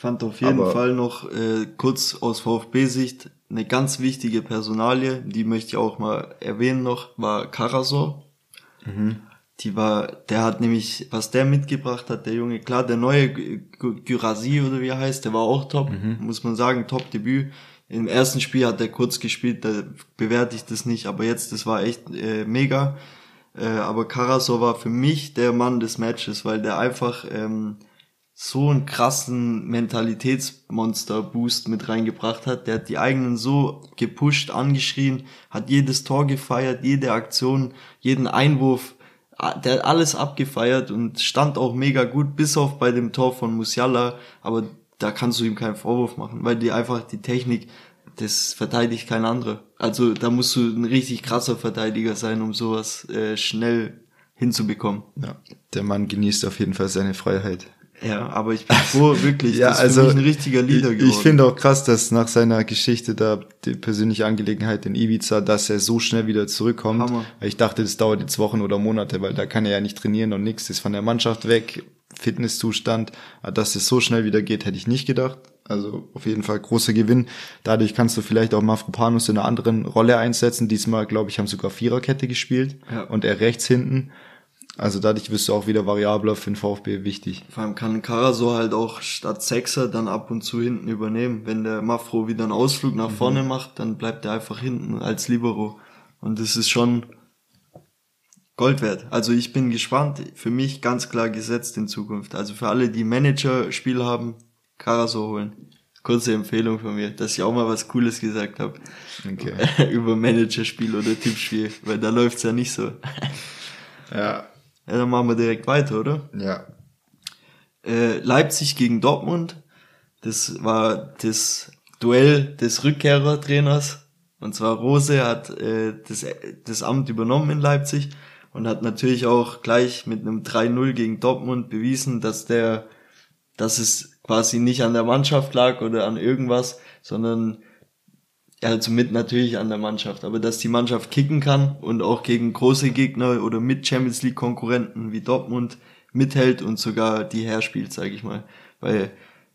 fand auf jeden Aber- Fall noch äh, kurz aus VfB-Sicht eine ganz wichtige Personalie, die möchte ich auch mal erwähnen noch, war Karasor. Die war, der hat nämlich, was der mitgebracht hat, der Junge, klar, der neue Gy- Gy- Gyrasi oder wie er heißt, der war auch top, muss man sagen, top Debüt. Im ersten Spiel hat er kurz gespielt, da bewerte ich das nicht, aber jetzt, das war echt äh, mega. Äh, aber Karasor war für mich der Mann des Matches, weil der einfach ähm, so einen krassen Mentalitätsmonster-Boost mit reingebracht hat. Der hat die eigenen so gepusht, angeschrien, hat jedes Tor gefeiert, jede Aktion, jeden Einwurf, der hat alles abgefeiert und stand auch mega gut, bis auf bei dem Tor von Musiala, aber da kannst du ihm keinen Vorwurf machen, weil die einfach die Technik, das verteidigt kein anderer. Also da musst du ein richtig krasser Verteidiger sein, um sowas äh, schnell hinzubekommen. ja, der Mann genießt auf jeden Fall seine Freiheit. Ja, aber ich bin froh, wirklich. Ja, also ein richtiger Leader ich, geworden. ich finde auch krass, dass nach seiner Geschichte da die persönliche Angelegenheit in Ibiza, dass er so schnell wieder zurückkommt. Hammer. Ich dachte, das dauert jetzt Wochen oder Monate, weil da kann er ja nicht trainieren und nichts. Ist von der Mannschaft weg, Fitnesszustand. Dass es so schnell wieder geht, hätte ich nicht gedacht. Also auf jeden Fall großer Gewinn. Dadurch kannst du vielleicht auch Mafropanus in einer anderen Rolle einsetzen. Diesmal, glaube ich, haben sogar Viererkette gespielt Ja. und er rechts hinten. Also dadurch wirst du auch wieder variabler für den VfB wichtig. Vor allem kann Karasor halt auch statt Sechser dann ab und zu hinten übernehmen. Wenn der Mafro wieder einen Ausflug nach vorne macht, dann bleibt er einfach hinten als Libero. Und das ist schon Gold wert. Also ich bin gespannt. Für mich ganz klar gesetzt in Zukunft. Also für alle, die Manager-Spiel haben, Karasor holen. Kurze Empfehlung von mir, dass ich auch mal was Cooles gesagt habe. Okay. Über Managerspiel oder Tippspiel. Weil da läuft's ja nicht so. Ja. Ja, dann machen wir direkt weiter, oder? Ja. äh, Leipzig gegen Dortmund. Das war das Duell des Rückkehrertrainers. Und zwar Rose hat äh, das, das Amt übernommen in Leipzig und hat natürlich auch gleich mit einem 3-0 gegen Dortmund bewiesen, dass der, dass es quasi nicht an der Mannschaft lag oder an irgendwas, sondern ja, also mit natürlich an der Mannschaft, aber dass die Mannschaft kicken kann und auch gegen große Gegner oder mit Champions League Konkurrenten wie Dortmund mithält und sogar die herspielt, sage ich mal. Weil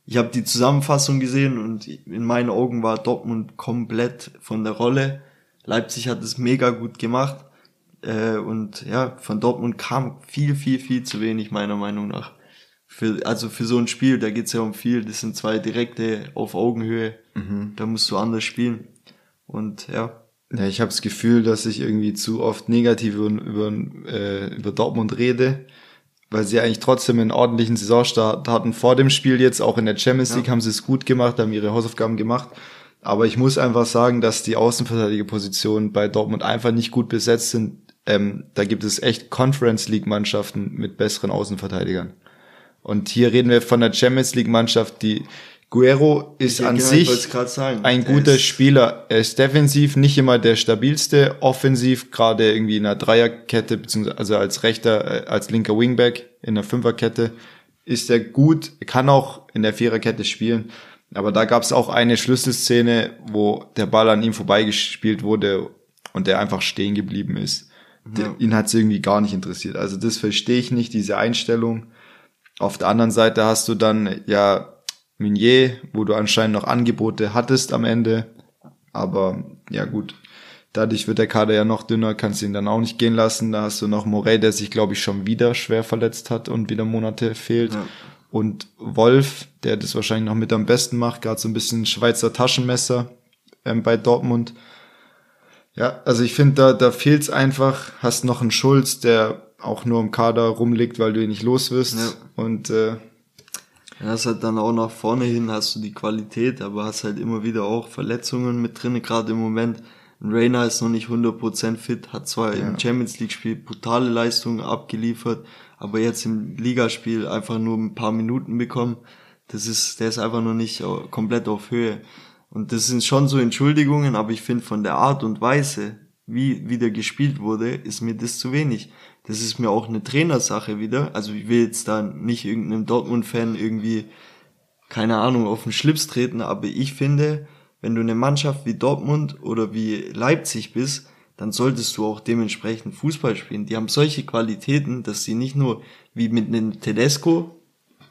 ich habe die Zusammenfassung gesehen und in meinen Augen war Dortmund komplett von der Rolle. Leipzig hat es mega gut gemacht äh, und ja, von Dortmund kam viel, viel, viel zu wenig meiner Meinung nach. Für, also für so ein Spiel, da geht's ja um viel. Das sind zwei direkte auf Augenhöhe. Da musst du anders spielen. Und ja, Ja, ich habe das Gefühl, dass ich irgendwie zu oft negativ über, über, äh, über Dortmund rede, weil sie eigentlich trotzdem einen ordentlichen Saisonstart hatten vor dem Spiel jetzt, auch in der Champions League haben sie es gut gemacht, haben ihre Hausaufgaben gemacht. Aber ich muss einfach sagen, dass die Außenverteidigerpositionen bei Dortmund einfach nicht gut besetzt sind. Ähm, da gibt es echt Conference League Mannschaften mit besseren Außenverteidigern. Und hier reden wir von der Champions League Mannschaft, die Guerrero ist Ja, an genau, sich ein Der guter Spieler. Er ist defensiv nicht immer der stabilste, offensiv gerade irgendwie in einer Dreierkette, beziehungsweise also als rechter, äh, als linker Wingback in einer Fünferkette ist er gut, kann auch in der Viererkette spielen. Aber da gab es auch eine Schlüsselszene, wo der Ball an ihm vorbeigespielt wurde und der einfach stehen geblieben ist. Ja. ihn hat es irgendwie gar nicht interessiert. Also das verstehe ich nicht, diese Einstellung. Auf der anderen Seite hast du dann ja Meunier, wo du anscheinend noch Angebote hattest am Ende. Aber ja gut, dadurch wird der Kader ja noch dünner, kannst ihn dann auch nicht gehen lassen. Da hast du noch Morey, der sich, glaube ich, schon wieder schwer verletzt hat und wieder Monate fehlt. Ja. und Wolf, der das wahrscheinlich noch mit am besten macht, gerade so ein bisschen Schweizer Taschenmesser ähm, bei Dortmund. Ja, also ich finde, da, da fehlt's einfach. Hast noch einen Schulz, der auch nur im Kader rumliegt, weil du ihn nicht los wirst. Ja. Und äh, ja, hast halt dann auch nach vorne hin hast du die Qualität, aber hast halt immer wieder auch Verletzungen mit drin, gerade im Moment. Rainer ist noch nicht 100% fit, hat zwar ja. im Champions League Spiel brutale Leistungen abgeliefert, aber jetzt im Ligaspiel einfach nur ein paar Minuten bekommen. Das ist, der ist einfach noch nicht komplett auf Höhe. Und das sind schon so Entschuldigungen, aber ich finde von der Art und Weise, wie wieder gespielt wurde, ist mir das zu wenig. Das ist mir auch eine Trainersache wieder. Also ich will jetzt da nicht irgendeinem Dortmund-Fan irgendwie, keine Ahnung, auf den Schlips treten, aber ich finde, wenn du eine Mannschaft wie Dortmund oder wie Leipzig bist, dann solltest du auch dementsprechend Fußball spielen. Die haben solche Qualitäten, dass sie nicht nur wie mit einem Tedesco,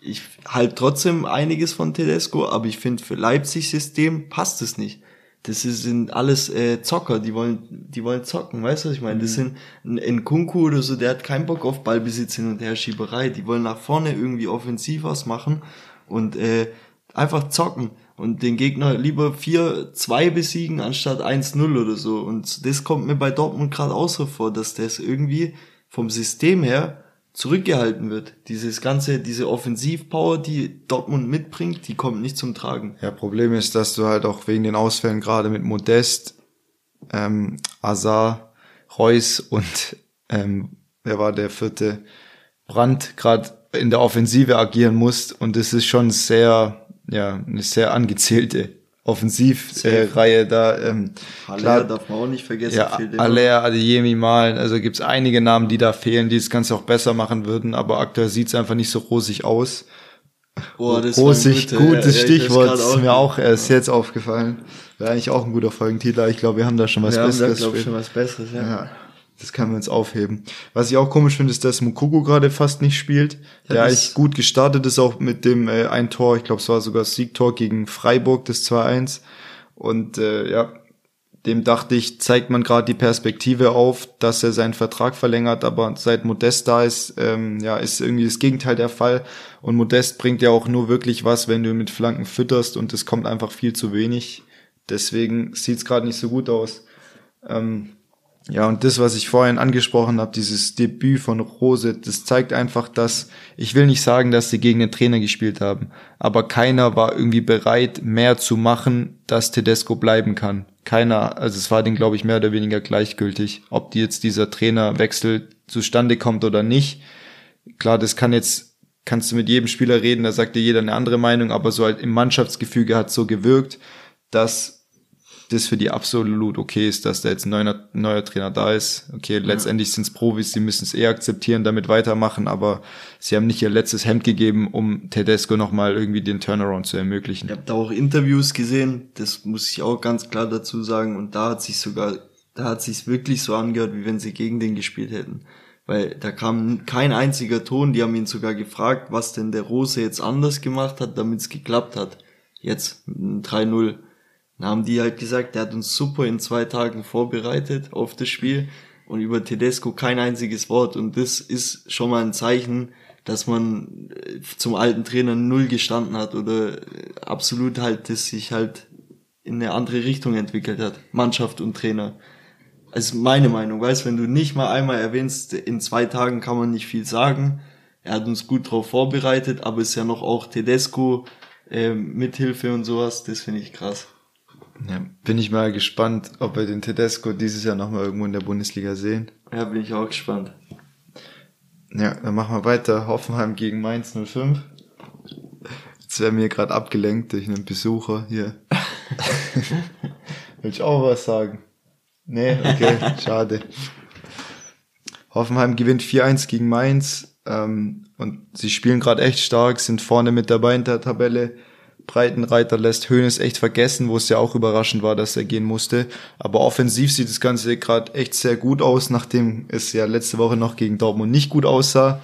ich halt trotzdem einiges von Tedesco, aber ich finde für Leipzig System passt es nicht. Das sind alles äh, Zocker, die wollen, die wollen zocken, weißt du, was ich meine? Das mhm. sind ein, ein Kunku oder so, der hat keinen Bock auf Ballbesitz hin und her Schieberei. Die wollen nach vorne irgendwie offensiv was machen und äh, einfach zocken und den Gegner lieber 4-2 besiegen anstatt 1-0 oder so. Und das kommt mir bei Dortmund gerade auch so vor, dass das irgendwie vom System her zurückgehalten wird. Dieses ganze, diese Offensivpower, die Dortmund mitbringt, die kommt nicht zum Tragen. Ja, Problem ist, dass du halt auch wegen den Ausfällen gerade mit Modest, ähm, Azar, Reus und ähm, wer war der vierte Brand gerade in der Offensive agieren musst und das ist schon sehr ja, eine sehr angezählte Offensivreihe äh, da. Ähm, Haller darf man auch nicht vergessen. Ja, Haller, Adeyemi malen. Also gibt's einige Namen, die da fehlen, die das Ganze auch besser machen würden, aber aktuell sieht's einfach nicht so rosig aus. Oh, das rosig, gute, gutes ja, Stichwort, ist mir auch erst jetzt aufgefallen. Wäre eigentlich auch ein guter Folgentitel. Ich glaube, wir haben da schon was wir Besseres. Haben da, glaub, schon was Besseres, ja. ja. Das können wir uns aufheben. Was ich auch komisch finde, ist, dass Mukoko gerade fast nicht spielt. Ja, der eigentlich gut gestartet ist, auch mit dem äh, ein Tor. Ich glaube, es war sogar das Siegtor gegen Freiburg, das 2-1. Und äh, ja, dem dachte ich, zeigt man gerade die Perspektive auf, dass er seinen Vertrag verlängert, aber seit Modest da ist, ähm, ja, ist irgendwie das Gegenteil der Fall. Und Modest bringt ja auch nur wirklich was, wenn du ihn mit Flanken fütterst und es kommt einfach viel zu wenig. Deswegen sieht's gerade nicht so gut aus. Ähm, ja, und das, was ich vorhin angesprochen habe, dieses Debüt von Rose, das zeigt einfach, dass, ich will nicht sagen, dass sie gegen den Trainer gespielt haben, aber keiner war irgendwie bereit, mehr zu machen, dass Tedesco bleiben kann. Keiner, also es war denen, glaube ich, mehr oder weniger gleichgültig, ob die jetzt dieser Trainerwechsel zustande kommt oder nicht. Klar, das kann jetzt, kannst du mit jedem Spieler reden, da sagt dir jeder eine andere Meinung, aber so halt im Mannschaftsgefüge hat so gewirkt, dass das für die absolut okay ist, dass da jetzt ein neuer, neuer Trainer da ist. Okay, letztendlich sind es Profis, sie müssen es eh akzeptieren, damit weitermachen, aber sie haben nicht ihr letztes Hemd gegeben, um Tedesco nochmal irgendwie den Turnaround zu ermöglichen. Ich habe da auch Interviews gesehen, das muss ich auch ganz klar dazu sagen, und da hat sich sogar, da hat sich wirklich so angehört, wie wenn sie gegen den gespielt hätten. Weil da kam kein einziger Ton, die haben ihn sogar gefragt, was denn der Rose jetzt anders gemacht hat, damit es geklappt hat. Jetzt 3-0 dann haben die halt gesagt, der hat uns super in zwei Tagen vorbereitet auf das Spiel und über Tedesco kein einziges Wort. Und das ist schon mal ein Zeichen, dass man äh, zum alten Trainer null gestanden hat oder äh, absolut halt, dass sich halt in eine andere Richtung entwickelt hat. Mannschaft und Trainer. Also meine Meinung, weißt, wenn du nicht mal einmal erwähnst, in zwei Tagen kann man nicht viel sagen. Er hat uns gut drauf vorbereitet, aber ist ja noch auch Tedesco äh, Mithilfe und sowas, das finde ich krass. Ja, bin ich mal gespannt, ob wir den Tedesco dieses Jahr nochmal irgendwo in der Bundesliga sehen. Ja, bin ich auch gespannt. Ja, dann machen wir weiter. Hoffenheim gegen Mainz 05. Jetzt werden wir gerade abgelenkt durch einen Besucher hier. Will ich auch was sagen? Nee, okay, schade. Hoffenheim gewinnt 4-1 gegen Mainz ähm, und sie spielen gerade echt stark, sind vorne mit dabei in der Tabelle Breitenreiter lässt Hönes echt vergessen, wo es ja auch überraschend war, dass er gehen musste. Aber offensiv sieht das Ganze gerade echt sehr gut aus, nachdem es ja letzte Woche noch gegen Dortmund nicht gut aussah.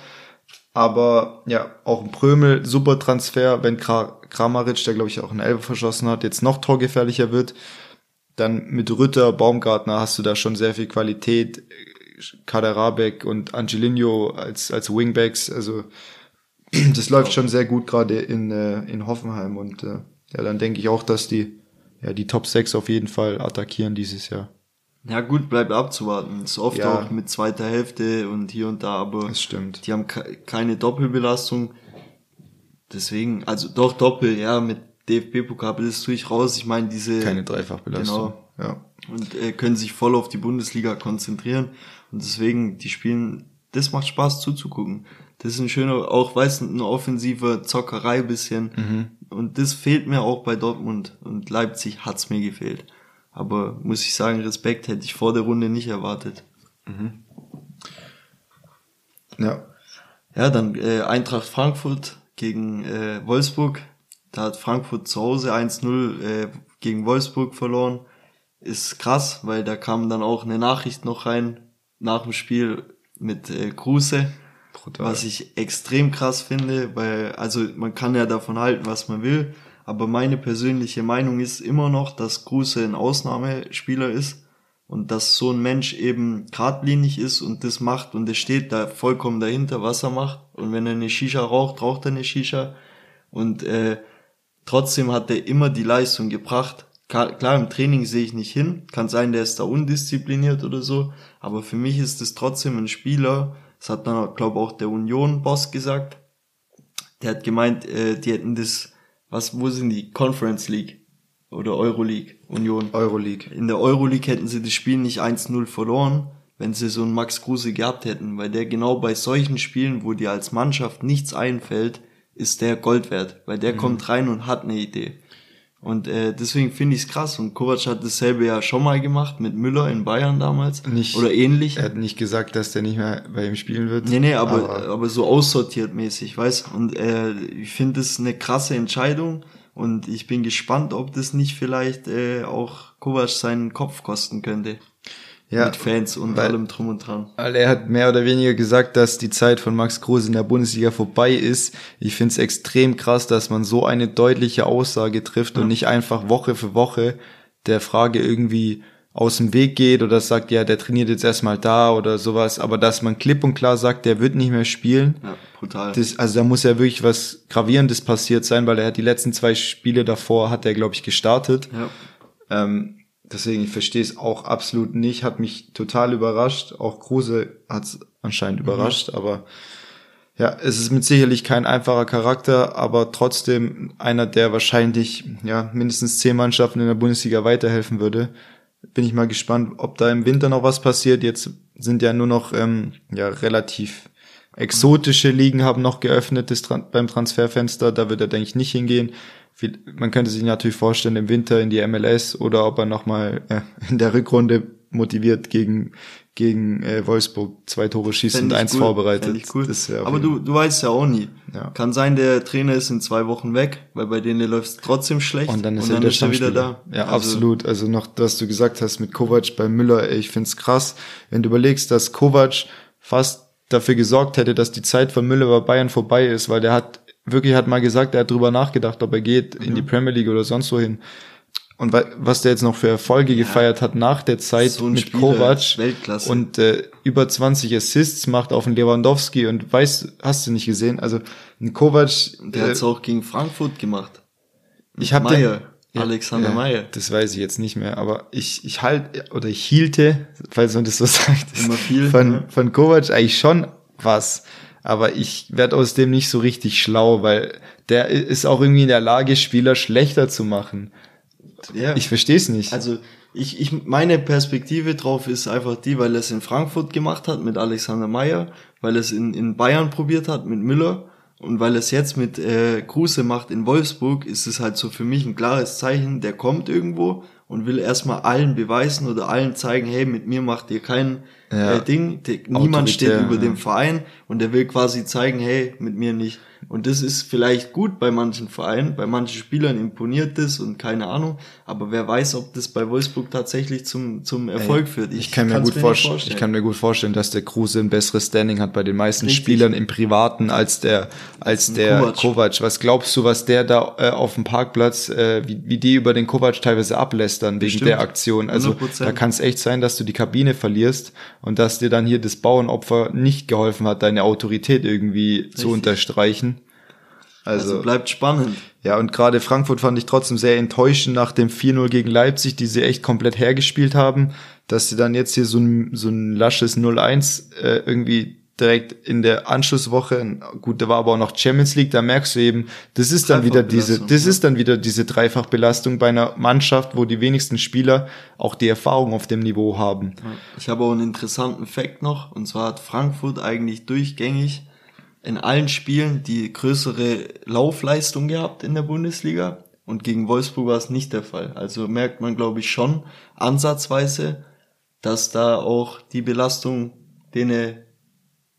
Aber ja, auch ein Prömel, super Transfer, wenn Kramaric, der glaube ich auch einen Elfer verschossen hat, jetzt noch torgefährlicher wird. Dann mit Rütter, Baumgartner hast du da schon sehr viel Qualität. Kaderabek und Angelino als, als Wingbacks, also das läuft schon sehr gut gerade in, äh, in Hoffenheim und äh, ja, dann denke ich auch, dass die ja die Top 6 auf jeden Fall attackieren dieses Jahr. Ja gut, bleibt abzuwarten. Ist oft Ja. auch mit zweiter Hälfte und hier und da, aber Das stimmt. die haben ke- keine Doppelbelastung. Deswegen, also doch Doppel, ja, mit DFB-Pokal, das tue ich raus. Ich meine, diese Keine Dreifachbelastung. Genau. Ja. und äh, können sich voll auf die Bundesliga konzentrieren. Und deswegen, die spielen, das macht Spaß zuzugucken. Das ist ein schöner, auch weiß eine offensive Zockerei bisschen. Mhm. Und das fehlt mir auch bei Dortmund. Und Leipzig hat's mir gefehlt. Aber muss ich sagen, Respekt hätte ich vor der Runde nicht erwartet. Ja. Ja, dann äh, Eintracht Frankfurt gegen äh, Wolfsburg. Da hat Frankfurt zu Hause 1-0 äh, gegen Wolfsburg verloren. Ist krass, weil da kam dann auch eine Nachricht noch rein nach dem Spiel mit äh, Kruse, Brutal. was ich extrem krass finde, weil also man kann ja davon halten, was man will, aber meine persönliche Meinung ist immer noch, dass Kruse ein Ausnahmespieler ist und dass so ein Mensch eben geradlinig ist und das macht und er steht da vollkommen dahinter, was er macht und wenn er eine Shisha raucht, raucht er eine Shisha und äh, trotzdem hat er immer die Leistung gebracht. Klar, im Training sehe ich nicht hin, kann sein, der ist da undiszipliniert oder so, aber für mich ist es trotzdem ein Spieler, das hat dann, glaube auch der Union-Boss gesagt, der hat gemeint, äh, die hätten das, was, wo sind die? Conference League oder Euroleague, Union. Euroleague. In der Euroleague hätten sie das Spiel nicht 1-0 verloren, wenn sie so einen Max Kruse gehabt hätten, weil der genau bei solchen Spielen, wo dir als Mannschaft nichts einfällt, ist der Gold wert, weil der kommt rein und hat eine Idee. Und äh, deswegen finde ich es krass. Und Kovac hat dasselbe ja schon mal gemacht mit Müller in Bayern damals. Nicht- Oder ähnlich. Er hat nicht gesagt, dass der nicht mehr bei ihm spielen wird. Nee, nee, aber, aber, so aussortiert mäßig, weißt Und äh, ich finde das eine krasse Entscheidung und ich bin gespannt, ob das nicht vielleicht äh, auch Kovac seinen Kopf kosten könnte. Ja, mit Fans und weil- allem drum und dran. Weil er hat mehr oder weniger gesagt, dass die Zeit von Max Kruse in der Bundesliga vorbei ist. Ich finde es extrem krass, dass man so eine deutliche Aussage trifft und nicht einfach Woche für Woche der Frage irgendwie aus dem Weg geht oder sagt, ja, der trainiert jetzt erstmal da oder sowas, aber dass man klipp und klar sagt, der wird nicht mehr spielen. Ja, brutal. Das, also da muss ja wirklich was Gravierendes passiert sein, weil er hat die letzten zwei Spiele davor, hat er, glaube ich, gestartet. ja. Ähm, deswegen, ich verstehe es auch absolut nicht, hat mich total überrascht. Auch Kruse hat es anscheinend überrascht, aber ja, es ist mit sicherlich kein einfacher Charakter, aber trotzdem einer, der wahrscheinlich ja mindestens zehn Mannschaften in der Bundesliga weiterhelfen würde. Bin ich mal gespannt, ob da im Winter noch was passiert. Jetzt sind ja nur noch ähm, ja relativ exotische Ligen haben noch geöffnet das beim Transferfenster. Da wird er denke ich nicht hingehen. Viel- Man könnte sich natürlich vorstellen im Winter in die MLS oder ob er noch mal äh, in der Rückrunde motiviert gegen gegen äh, Wolfsburg zwei Tore schießt Fänd und eins cool. vorbereitet. Cool. Auf Aber du, du weißt ja auch nie. Ja. Kann sein, der Trainer ist in zwei Wochen weg, weil bei denen läuft es trotzdem schlecht. Und dann ist, er, wieder Stammspieler. Ja, Also, absolut. Also noch, dass du gesagt hast mit Kovac bei Müller, ich find's krass, wenn du überlegst, dass Kovac fast dafür gesorgt hätte, dass die Zeit von Müller bei Bayern vorbei ist, weil der hat wirklich hat mal gesagt, er hat drüber nachgedacht, ob er geht in Mhm. die Premier League oder sonst wohin. Und wa- was der jetzt noch für Erfolge gefeiert hat nach der Zeit So mit Spieler, Kovac Weltklasse. und äh, über 20 Assists macht auf den Lewandowski und weißt, hast du nicht gesehen? Also ein Kovac, Der äh, hat's auch gegen Frankfurt gemacht. ich habe Meyer, Alexander ja, Meyer. Das weiß ich jetzt nicht mehr, aber ich, ich halt oder ich hielte, falls man das so sagt, Immer viel, von, ja. von Kovac eigentlich schon was. Aber ich werde aus dem nicht so richtig schlau, weil der ist auch irgendwie in der Lage, Spieler schlechter zu machen. Ja. Ich verstehe es nicht. Also ich, ich meine Perspektive drauf ist einfach die, weil er es in Frankfurt gemacht hat mit Alexander Meyer, weil er es in, in Bayern probiert hat mit Müller und weil er es jetzt mit äh, Kruse macht in Wolfsburg, ist es halt so für mich ein klares Zeichen, der kommt irgendwo und will erstmal allen beweisen oder allen zeigen, hey, mit mir macht ihr kein Ja. äh, Ding, der, niemand steht über ja. dem Verein und der will quasi zeigen, hey, mit mir nicht. Und das ist vielleicht gut bei manchen Vereinen, bei manchen Spielern imponiert das und keine Ahnung, aber wer weiß, ob das bei Wolfsburg tatsächlich zum, zum Erfolg führt. ich, kann mir gut nicht vorstellen, ich kann mir gut vorstellen, dass der Kruse ein besseres Standing hat bei den meisten Richtig. Spielern im Privaten als der als der Kovac. Kovac. Was glaubst du, was der da äh, auf dem Parkplatz, äh, wie, wie die über den Kovac teilweise ablästern wegen Bestimmt. der Aktion? Also 100%. da kann es echt sein, dass du die Kabine verlierst, und dass dir dann hier das Bauernopfer nicht geholfen hat, deine Autorität irgendwie Richtig. zu unterstreichen. Also, also, bleibt spannend. Ja, und gerade Frankfurt fand ich trotzdem sehr enttäuschend nach dem 4-0 gegen Leipzig, die sie echt komplett hergespielt haben, dass sie dann jetzt hier so ein, so ein lasches 0-1 äh, irgendwie direkt in der Anschlusswoche, gut, da war aber auch noch Champions League, da merkst du eben, das ist dann wieder diese, das ist dann wieder diese Dreifachbelastung bei einer Mannschaft, wo die wenigsten Spieler auch die Erfahrung auf dem Niveau haben. Ich habe auch einen interessanten Fakt noch, und zwar hat Frankfurt eigentlich durchgängig in allen Spielen die größere Laufleistung gehabt in der Bundesliga und gegen Wolfsburg war es nicht der Fall. Also merkt man, glaube ich, schon ansatzweise, dass da auch die Belastung denen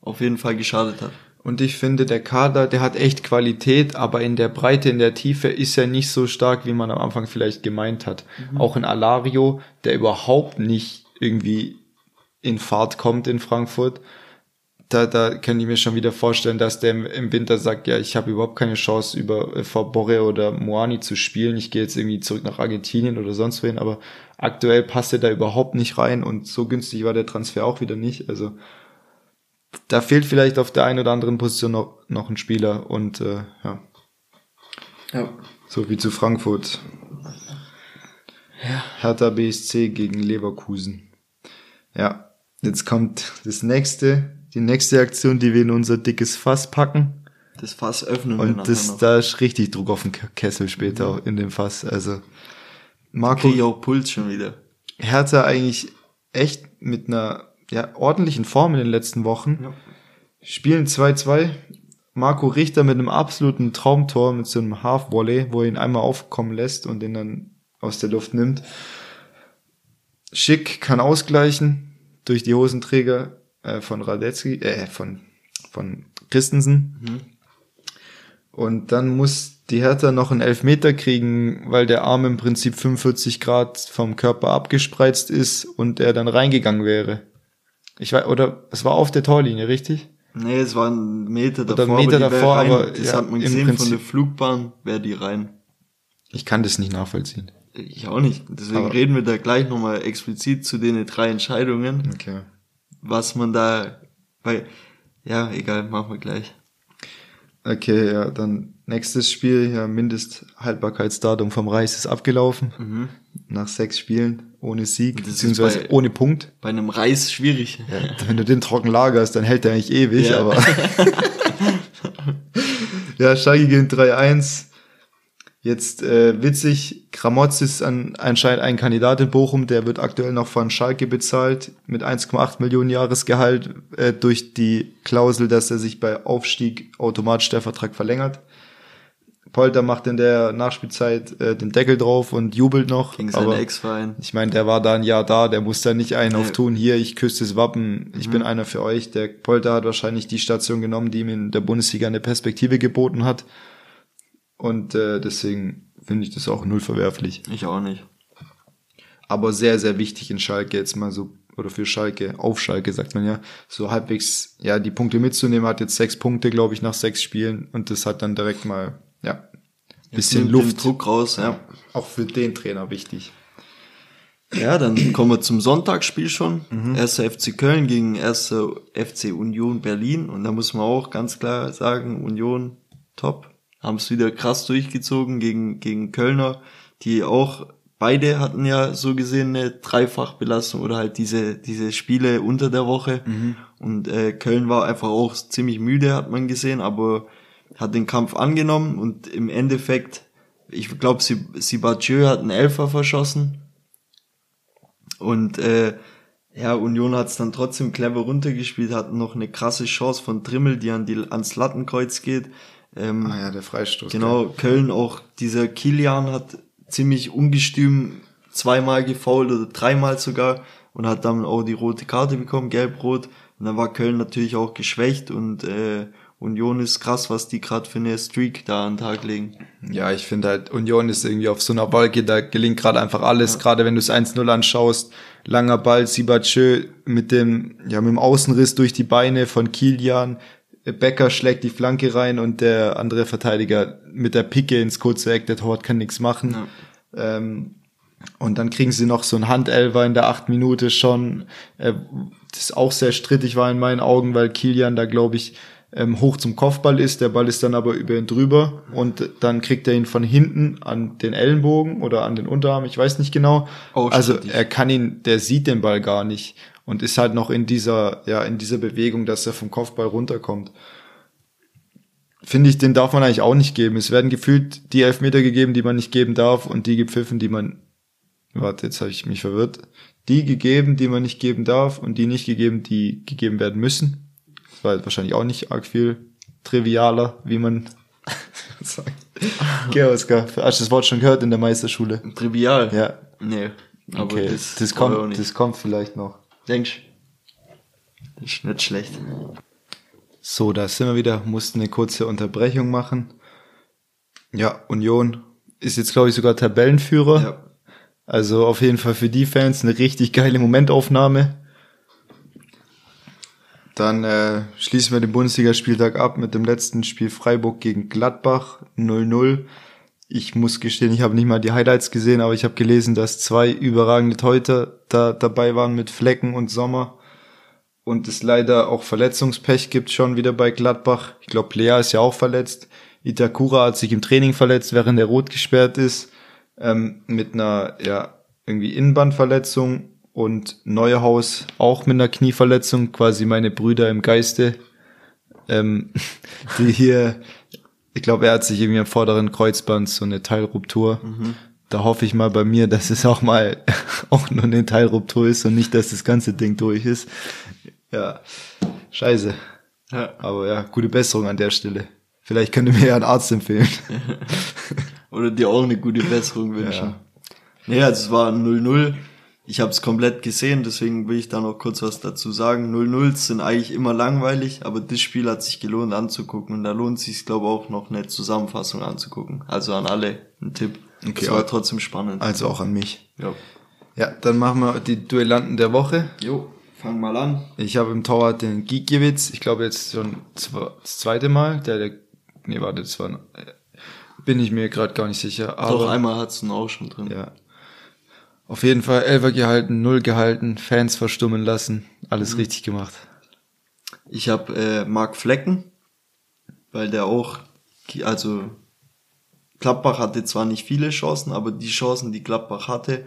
auf jeden Fall geschadet hat. Und ich finde, der Kader, der hat echt Qualität, aber in der Breite, in der Tiefe ist er nicht so stark, wie man am Anfang vielleicht gemeint hat. Mhm. Auch in Alario, der überhaupt nicht irgendwie in Fahrt kommt in Frankfurt. Da, da kann ich mir schon wieder vorstellen, dass der im Winter sagt, ja, ich habe überhaupt keine Chance, über äh, vor Borre oder Moani zu spielen. Ich gehe jetzt irgendwie zurück nach Argentinien oder sonst wohin, aber aktuell passt er da überhaupt nicht rein und so günstig war der Transfer auch wieder nicht. Also da fehlt vielleicht auf der einen oder anderen Position noch, noch ein Spieler und äh, ja. ja. So wie zu Frankfurt. Ja. Hertha BSC gegen Leverkusen. Ja, jetzt kommt das nächste, die nächste Aktion, die wir in unser dickes Fass packen. Das Fass öffnen wir Und das, noch. da ist richtig Druck auf den Kessel später mhm. in dem Fass. Also Marco. Krieg ich auch Puls schon wieder. Hertha eigentlich echt mit einer ja, ordentlichen Form in den letzten Wochen. Ja. Spielen 2-2. Marco Richter mit einem absoluten Traumtor, mit so einem Half-Volley, wo er ihn einmal aufkommen lässt und den dann aus der Luft nimmt. Schick kann ausgleichen durch die Hosenträger äh, von Radetzky, äh, von, von Christensen. Mhm. Und dann muss die Hertha noch einen Elfmeter kriegen, weil der Arm im Prinzip 45 Grad vom Körper abgespreizt ist und er dann reingegangen wäre. Ich weiß, oder es war auf der Torlinie, richtig? Nee, es war ein Meter davor. Oder ein Meter aber davor, rein, aber das ja, hat man gesehen Prinzip, von der Flugbahn, wäre die rein. Ich kann das nicht nachvollziehen. Ich auch nicht. Deswegen aber reden wir da gleich nochmal explizit zu den drei Entscheidungen. Okay. Was man da, weil, ja, egal, machen wir gleich. Okay, ja, dann nächstes Spiel, ja, Mindesthaltbarkeitsdatum vom Reis ist abgelaufen. Mhm. Nach sechs Spielen ohne Sieg, beziehungsweise bei, ohne Punkt. Bei einem Reis schwierig. Ja, wenn du den trocken lagerst, dann hält der eigentlich ewig, ja. aber. ja, Schalke gegen 3-1. Jetzt äh, witzig, Kramotz ist an, anscheinend ein Kandidat in Bochum, der wird aktuell noch von Schalke bezahlt mit 1,8 Millionen Jahresgehalt äh, durch die Klausel, dass er sich bei Aufstieg automatisch der Vertrag verlängert. Polter macht in der Nachspielzeit äh, den Deckel drauf und jubelt noch. Gegen seinen Ex-Verein. Ich meine, der war da ein Jahr da, der muss da nicht einen nee. auftun, hier, ich küsse das Wappen, ich mhm. bin einer für euch. Der Polter hat wahrscheinlich die Station genommen, die ihm in der Bundesliga eine Perspektive geboten hat. Und äh, deswegen finde ich das auch null verwerflich. Ich auch nicht. Aber sehr, sehr wichtig in Schalke jetzt mal so, oder für Schalke, auf Schalke sagt man ja, so halbwegs, ja, die Punkte mitzunehmen, hat jetzt sechs Punkte, glaube ich, nach sechs Spielen und das hat dann direkt mal, ja, bisschen Luft. Druck raus, ja. Auch für den Trainer wichtig. Ja, dann kommen wir zum Sonntagsspiel schon. Mhm. Erster FC Köln gegen erster FC Union Berlin. Und da muss man auch ganz klar sagen, Union top haben es wieder krass durchgezogen gegen, gegen Kölner, die auch beide hatten ja so gesehen eine Dreifachbelastung oder halt diese, diese Spiele unter der Woche. Mhm. Und äh, Köln war einfach auch ziemlich müde, hat man gesehen, aber hat den Kampf angenommen und im Endeffekt, ich glaube, Sibachö hat einen Elfer verschossen. Und äh, ja, Union hat es dann trotzdem clever runtergespielt, hat noch eine krasse Chance von Trimmel, die an die ans Lattenkreuz geht. Ähm, ah ja, der Freistoß. Genau, gell? Köln auch, dieser Kilian hat ziemlich ungestüm zweimal gefault oder dreimal sogar und hat dann auch die rote Karte bekommen, gelb-rot. Und dann war Köln natürlich auch geschwächt und äh, Union ist krass, was die gerade für eine Streak da an den Tag legen. Ja, ich finde halt, Union ist irgendwie auf so einer Wolke, da gelingt gerade einfach alles, ja. gerade wenn du es 1-0 anschaust. Langer Ball, Sibachö mit dem, ja, mit dem Außenriss durch die Beine von Kilian, Becker schlägt die Flanke rein und der andere Verteidiger mit der Picke ins kurze Eck, der Torwart kann nichts machen. Ja. Ähm, und dann kriegen sie noch so ein Handelver in der acht Minute schon, äh, das auch sehr strittig war in meinen Augen, weil Kilian da, glaube ich, ähm, hoch zum Kopfball ist. Der Ball ist dann aber über ihn drüber und dann kriegt er ihn von hinten an den Ellenbogen oder an den Unterarm, ich weiß nicht genau. Auch also er kann ihn, der sieht den Ball gar nicht und ist halt noch in dieser, ja, in dieser Bewegung, dass er vom Kopfball runterkommt. Finde ich, den darf man eigentlich auch nicht geben. Es werden gefühlt die Elfmeter gegeben, die man nicht geben darf und die gepfiffen, die man, warte, jetzt habe ich mich verwirrt, die gegeben, die man nicht geben darf und die nicht gegeben, die gegeben werden müssen. Das war wahrscheinlich auch nicht arg viel trivialer, wie man sagt. Okay, Oskar, hast du das Wort schon gehört in der Meisterschule? Trivial? Ja. Nee. Aber Okay, das, das, kommt, das kommt vielleicht noch. Denkst Das ist nicht schlecht. So, da sind wir wieder, mussten eine kurze Unterbrechung machen. Ja, Union ist jetzt, glaube ich, sogar Tabellenführer. Ja. Also auf jeden Fall für die Fans eine richtig geile Momentaufnahme. Dann äh, schließen wir den Bundesligaspieltag ab mit dem letzten Spiel Freiburg gegen Gladbach 0-0. Ich muss gestehen, ich habe nicht mal die Highlights gesehen, aber ich habe gelesen, dass zwei überragende Torhüter da dabei waren mit Flecken und Sommer. Und es leider auch Verletzungspech gibt schon wieder bei Gladbach. Ich glaube, Lea ist ja auch verletzt. Itakura hat sich im Training verletzt, während er rot gesperrt ist ähm, mit einer ja irgendwie Innenbandverletzung und Neuhaus auch mit einer Knieverletzung, quasi meine Brüder im Geiste, ähm, die hier, ich glaube, er hat sich irgendwie am vorderen Kreuzband so eine Teilruptur. Da hoffe ich mal bei mir, dass es auch mal auch nur eine Teilruptur ist und nicht, dass das ganze Ding durch ist. Ja, scheiße. Ja. Aber ja, gute Besserung an der Stelle. Vielleicht könnte mir ja ein Arzt empfehlen. Oder dir auch eine gute Besserung wünschen. Nee, also es war 0-0. Ich habe es komplett gesehen, deswegen will ich da noch kurz was dazu sagen. 0-0 sind eigentlich immer langweilig, aber das Spiel hat sich gelohnt anzugucken und da lohnt sich, glaube ich, auch noch eine Zusammenfassung anzugucken. Also an alle ein Tipp. Okay, es war trotzdem spannend. Also auch an mich. ja. Ja, dann machen wir die Duellanten der Woche. Jo, fang mal an. Ich habe im Torwart den Gikiewicz, ich glaube jetzt schon das zweite Mal. Der, der nee, warte, das war, äh, bin ich mir gerade gar nicht sicher. Aber, Doch einmal hat's ihn auch schon drin. Ja. Auf jeden Fall Elfer gehalten, Null gehalten, Fans verstummen lassen, alles richtig gemacht. Ich habe äh, Marc Flecken, weil der auch, also Gladbach hatte zwar nicht viele Chancen, aber die Chancen, die Gladbach hatte,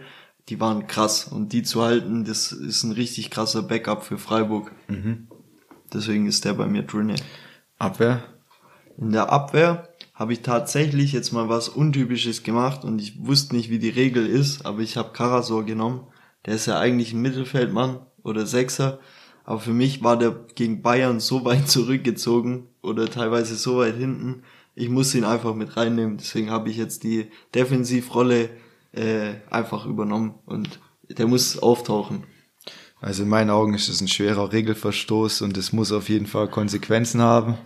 die waren krass. Und die zu halten, das ist ein richtig krasser Backup für Freiburg. Deswegen ist der bei mir drinne. Abwehr. In der Abwehr habe ich tatsächlich jetzt mal was Untypisches gemacht und ich wusste nicht, wie die Regel ist, aber ich habe Karasor genommen. Der ist ja eigentlich ein Mittelfeldmann oder Sechser, aber für mich war der gegen Bayern so weit zurückgezogen oder teilweise so weit hinten. Ich musste ihn einfach mit reinnehmen, deswegen habe ich jetzt die Defensivrolle äh, einfach übernommen und der muss auftauchen. Also in meinen Augen ist es ein schwerer Regelverstoß und es muss auf jeden Fall Konsequenzen haben.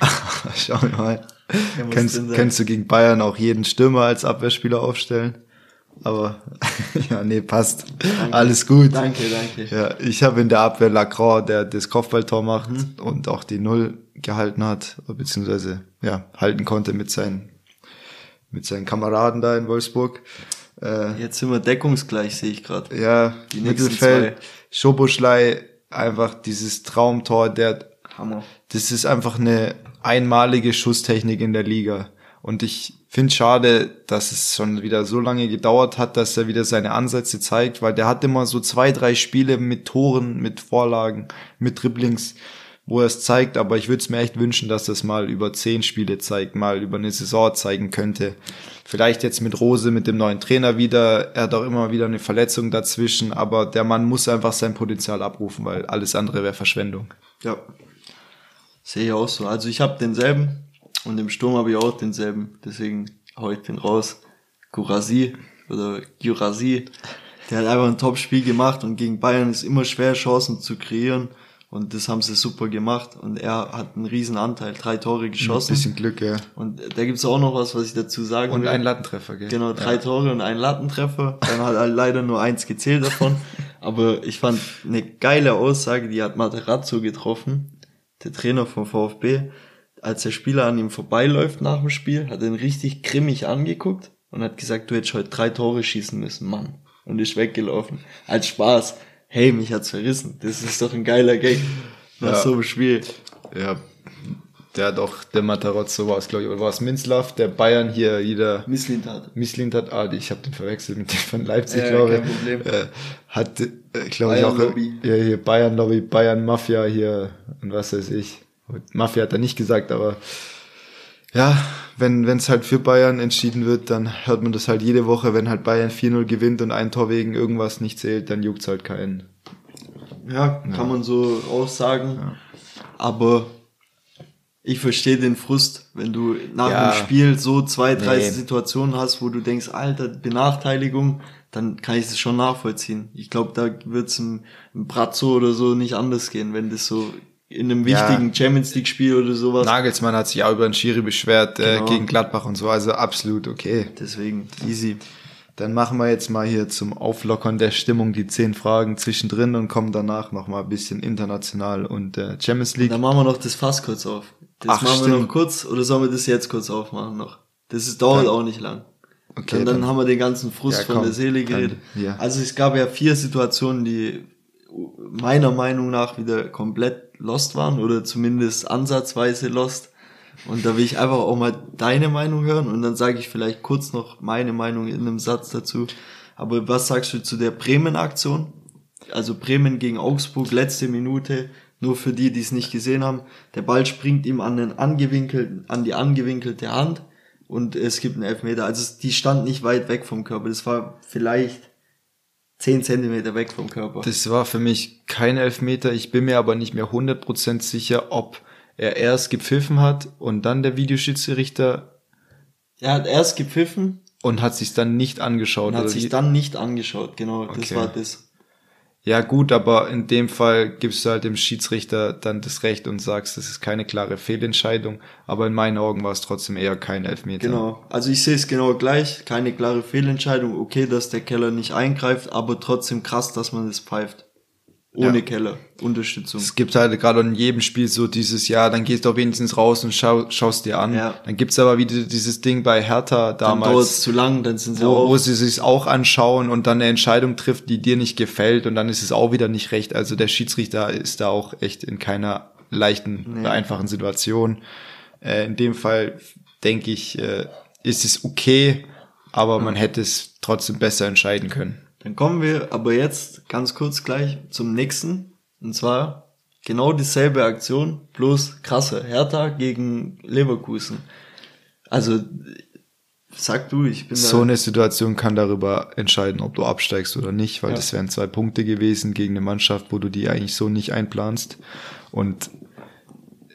Schauen wir mal. Kannst, kannst du gegen Bayern auch jeden Stürmer als Abwehrspieler aufstellen? Aber ja, nee, passt. Alles gut. Danke, danke. Ja, ich habe in der Abwehr Lacroix, der das Kopfballtor macht Mhm. und auch die Null gehalten hat, beziehungsweise ja, halten konnte mit seinen, mit seinen Kameraden da in Wolfsburg. Äh, Jetzt sind wir deckungsgleich, sehe ich gerade. ja, Die Mittelfeld, Schoboschlei, einfach dieses Traumtor, der, Hammer. das ist einfach eine einmalige Schusstechnik in der Liga. Und ich finde schade, dass es schon wieder so lange gedauert hat, dass er wieder seine Ansätze zeigt, weil der hat immer so zwei, drei Spiele mit Toren, mit Vorlagen, mit Dribblings, wo er es zeigt, aber ich würde es mir echt wünschen, dass das mal über zehn Spiele zeigt, mal über eine Saison zeigen könnte. Vielleicht jetzt mit Rose, mit dem neuen Trainer wieder, er hat auch immer wieder eine Verletzung dazwischen, aber der Mann muss einfach sein Potenzial abrufen, weil alles andere wäre Verschwendung. Ja. Sehe ich auch so. Also ich habe denselben und im Sturm habe ich auch denselben. Deswegen hau ich den raus. Gurasi oder Gurasi. Der hat einfach ein Top-Spiel gemacht und gegen Bayern ist immer schwer, Chancen zu kreieren. Und das haben sie super gemacht. Und er hat einen riesen Anteil, drei Tore Ein geschossen. bisschen Glück, ja. Und da gibt's auch noch was, was ich dazu sagen Und will. ein Lattentreffer, gell? Genau, drei Tore und ein Lattentreffer. Dann hat er leider nur eins gezählt davon. Aber ich fand eine geile Aussage, die hat Materazzo getroffen, der Trainer vom VfB. Als der Spieler an ihm vorbeiläuft nach dem Spiel, hat ihn richtig grimmig angeguckt und hat gesagt, du hättest heute drei Tore schießen müssen, Mann. Und ist weggelaufen. Als Spaß. hey, mich hat's verrissen. Das ist doch ein geiler Gag. Nach Ja. so einem Spiel. Ja, der hat auch, der Matarozzo war es, glaube ich, oder war es Minzlaff, der Bayern hier jeder Misslintat. Misslint hat, ah, ich habe den verwechselt mit dem von Leipzig, Ja, glaube kein ich. Problem. Äh, hat, äh, glaube ich, auch Bayern-Lobby. ja, hier Bayern Lobby, Bayern Mafia hier und was weiß ich. Mafia hat er nicht gesagt, aber ja, wenn es halt für Bayern entschieden wird, dann hört man das halt jede Woche, wenn halt Bayern 4-0 gewinnt und ein Tor wegen irgendwas nicht zählt, dann juckt's halt keinen. Ja, kann man so auch sagen. Aber ich verstehe den Frust, wenn du nach Ja. dem Spiel so zwei, drei Nee. Situationen hast, wo du denkst, Alter, Benachteiligung, dann kann ich das schon nachvollziehen. Ich glaube, da wird's im, im Brazzo oder so nicht anders gehen, wenn das so in einem Ja. wichtigen Champions League Spiel oder sowas. Nagelsmann hat sich auch über den Schiri beschwert äh, Genau. gegen Gladbach und so, also absolut okay. Deswegen easy. Dann machen wir jetzt mal hier zum Auflockern der Stimmung die zehn Fragen zwischendrin und kommen danach noch mal ein bisschen international und äh, Champions League. Dann machen wir noch das Fass kurz auf. Das Ach, machen wir stimmt. noch kurz oder sollen wir das jetzt kurz aufmachen noch? Das ist, dauert Dann- auch nicht lang. Okay, dann, dann dann- haben wir den ganzen Frust Ja, von komm, der Seele dann- geredet. ja. Also es gab ja vier Situationen, die meiner Meinung nach wieder komplett lost waren oder zumindest ansatzweise lost. Und da will ich einfach auch mal deine Meinung hören und dann sage ich vielleicht kurz noch meine Meinung in einem Satz dazu. Aber was sagst du zu der Bremen-Aktion? Also Bremen gegen Augsburg, letzte Minute, nur für die, die es nicht gesehen haben. Der Ball springt ihm an den angewinkelten, an die angewinkelte Hand und es gibt einen Elfmeter. Also die stand nicht weit weg vom Körper. Das war vielleicht 10 Zentimeter weg vom Körper. Das war für mich kein Elfmeter. Ich bin mir aber nicht mehr 100% sicher, ob er erst gepfiffen hat und dann der Videoschiedsrichter er hat erst gepfiffen und hat sich dann nicht angeschaut. und hat sich dann nicht angeschaut. Genau, das Okay. war das. Ja gut, aber in dem Fall gibst du halt dem Schiedsrichter dann das Recht und sagst, das ist keine klare Fehlentscheidung. Aber in meinen Augen war es trotzdem eher kein Elfmeter. Genau. Also ich sehe es genau gleich. Keine klare Fehlentscheidung. Okay, dass der Keller nicht eingreift, aber trotzdem krass, dass man das pfeift. Ohne Ja. Keller. Unterstützung. Es gibt halt gerade in jedem Spiel so dieses Jahr, dann gehst du auch wenigstens raus und schau, schaust dir an. Ja. Dann gibt's aber wieder dieses Ding bei Hertha Dann dauert es damals, zu lang, dann sind sie wo, wo auch. sie sich auch anschauen und dann eine Entscheidung trifft, die dir nicht gefällt und dann ist es auch wieder nicht recht. Also der Schiedsrichter ist da auch echt in keiner leichten, Nee. einfachen Situation. Äh, in dem Fall denke ich, äh, ist es okay, aber man hätte es trotzdem besser entscheiden können. Dann kommen wir aber jetzt ganz kurz gleich zum nächsten. Und zwar genau dieselbe Aktion, bloß krasser. Hertha gegen Leverkusen. Also, sag du, ich bin So eine Situation kann darüber entscheiden, ob du absteigst oder nicht, weil Ja. das wären zwei Punkte gewesen gegen eine Mannschaft, wo du die eigentlich so nicht einplanst. Und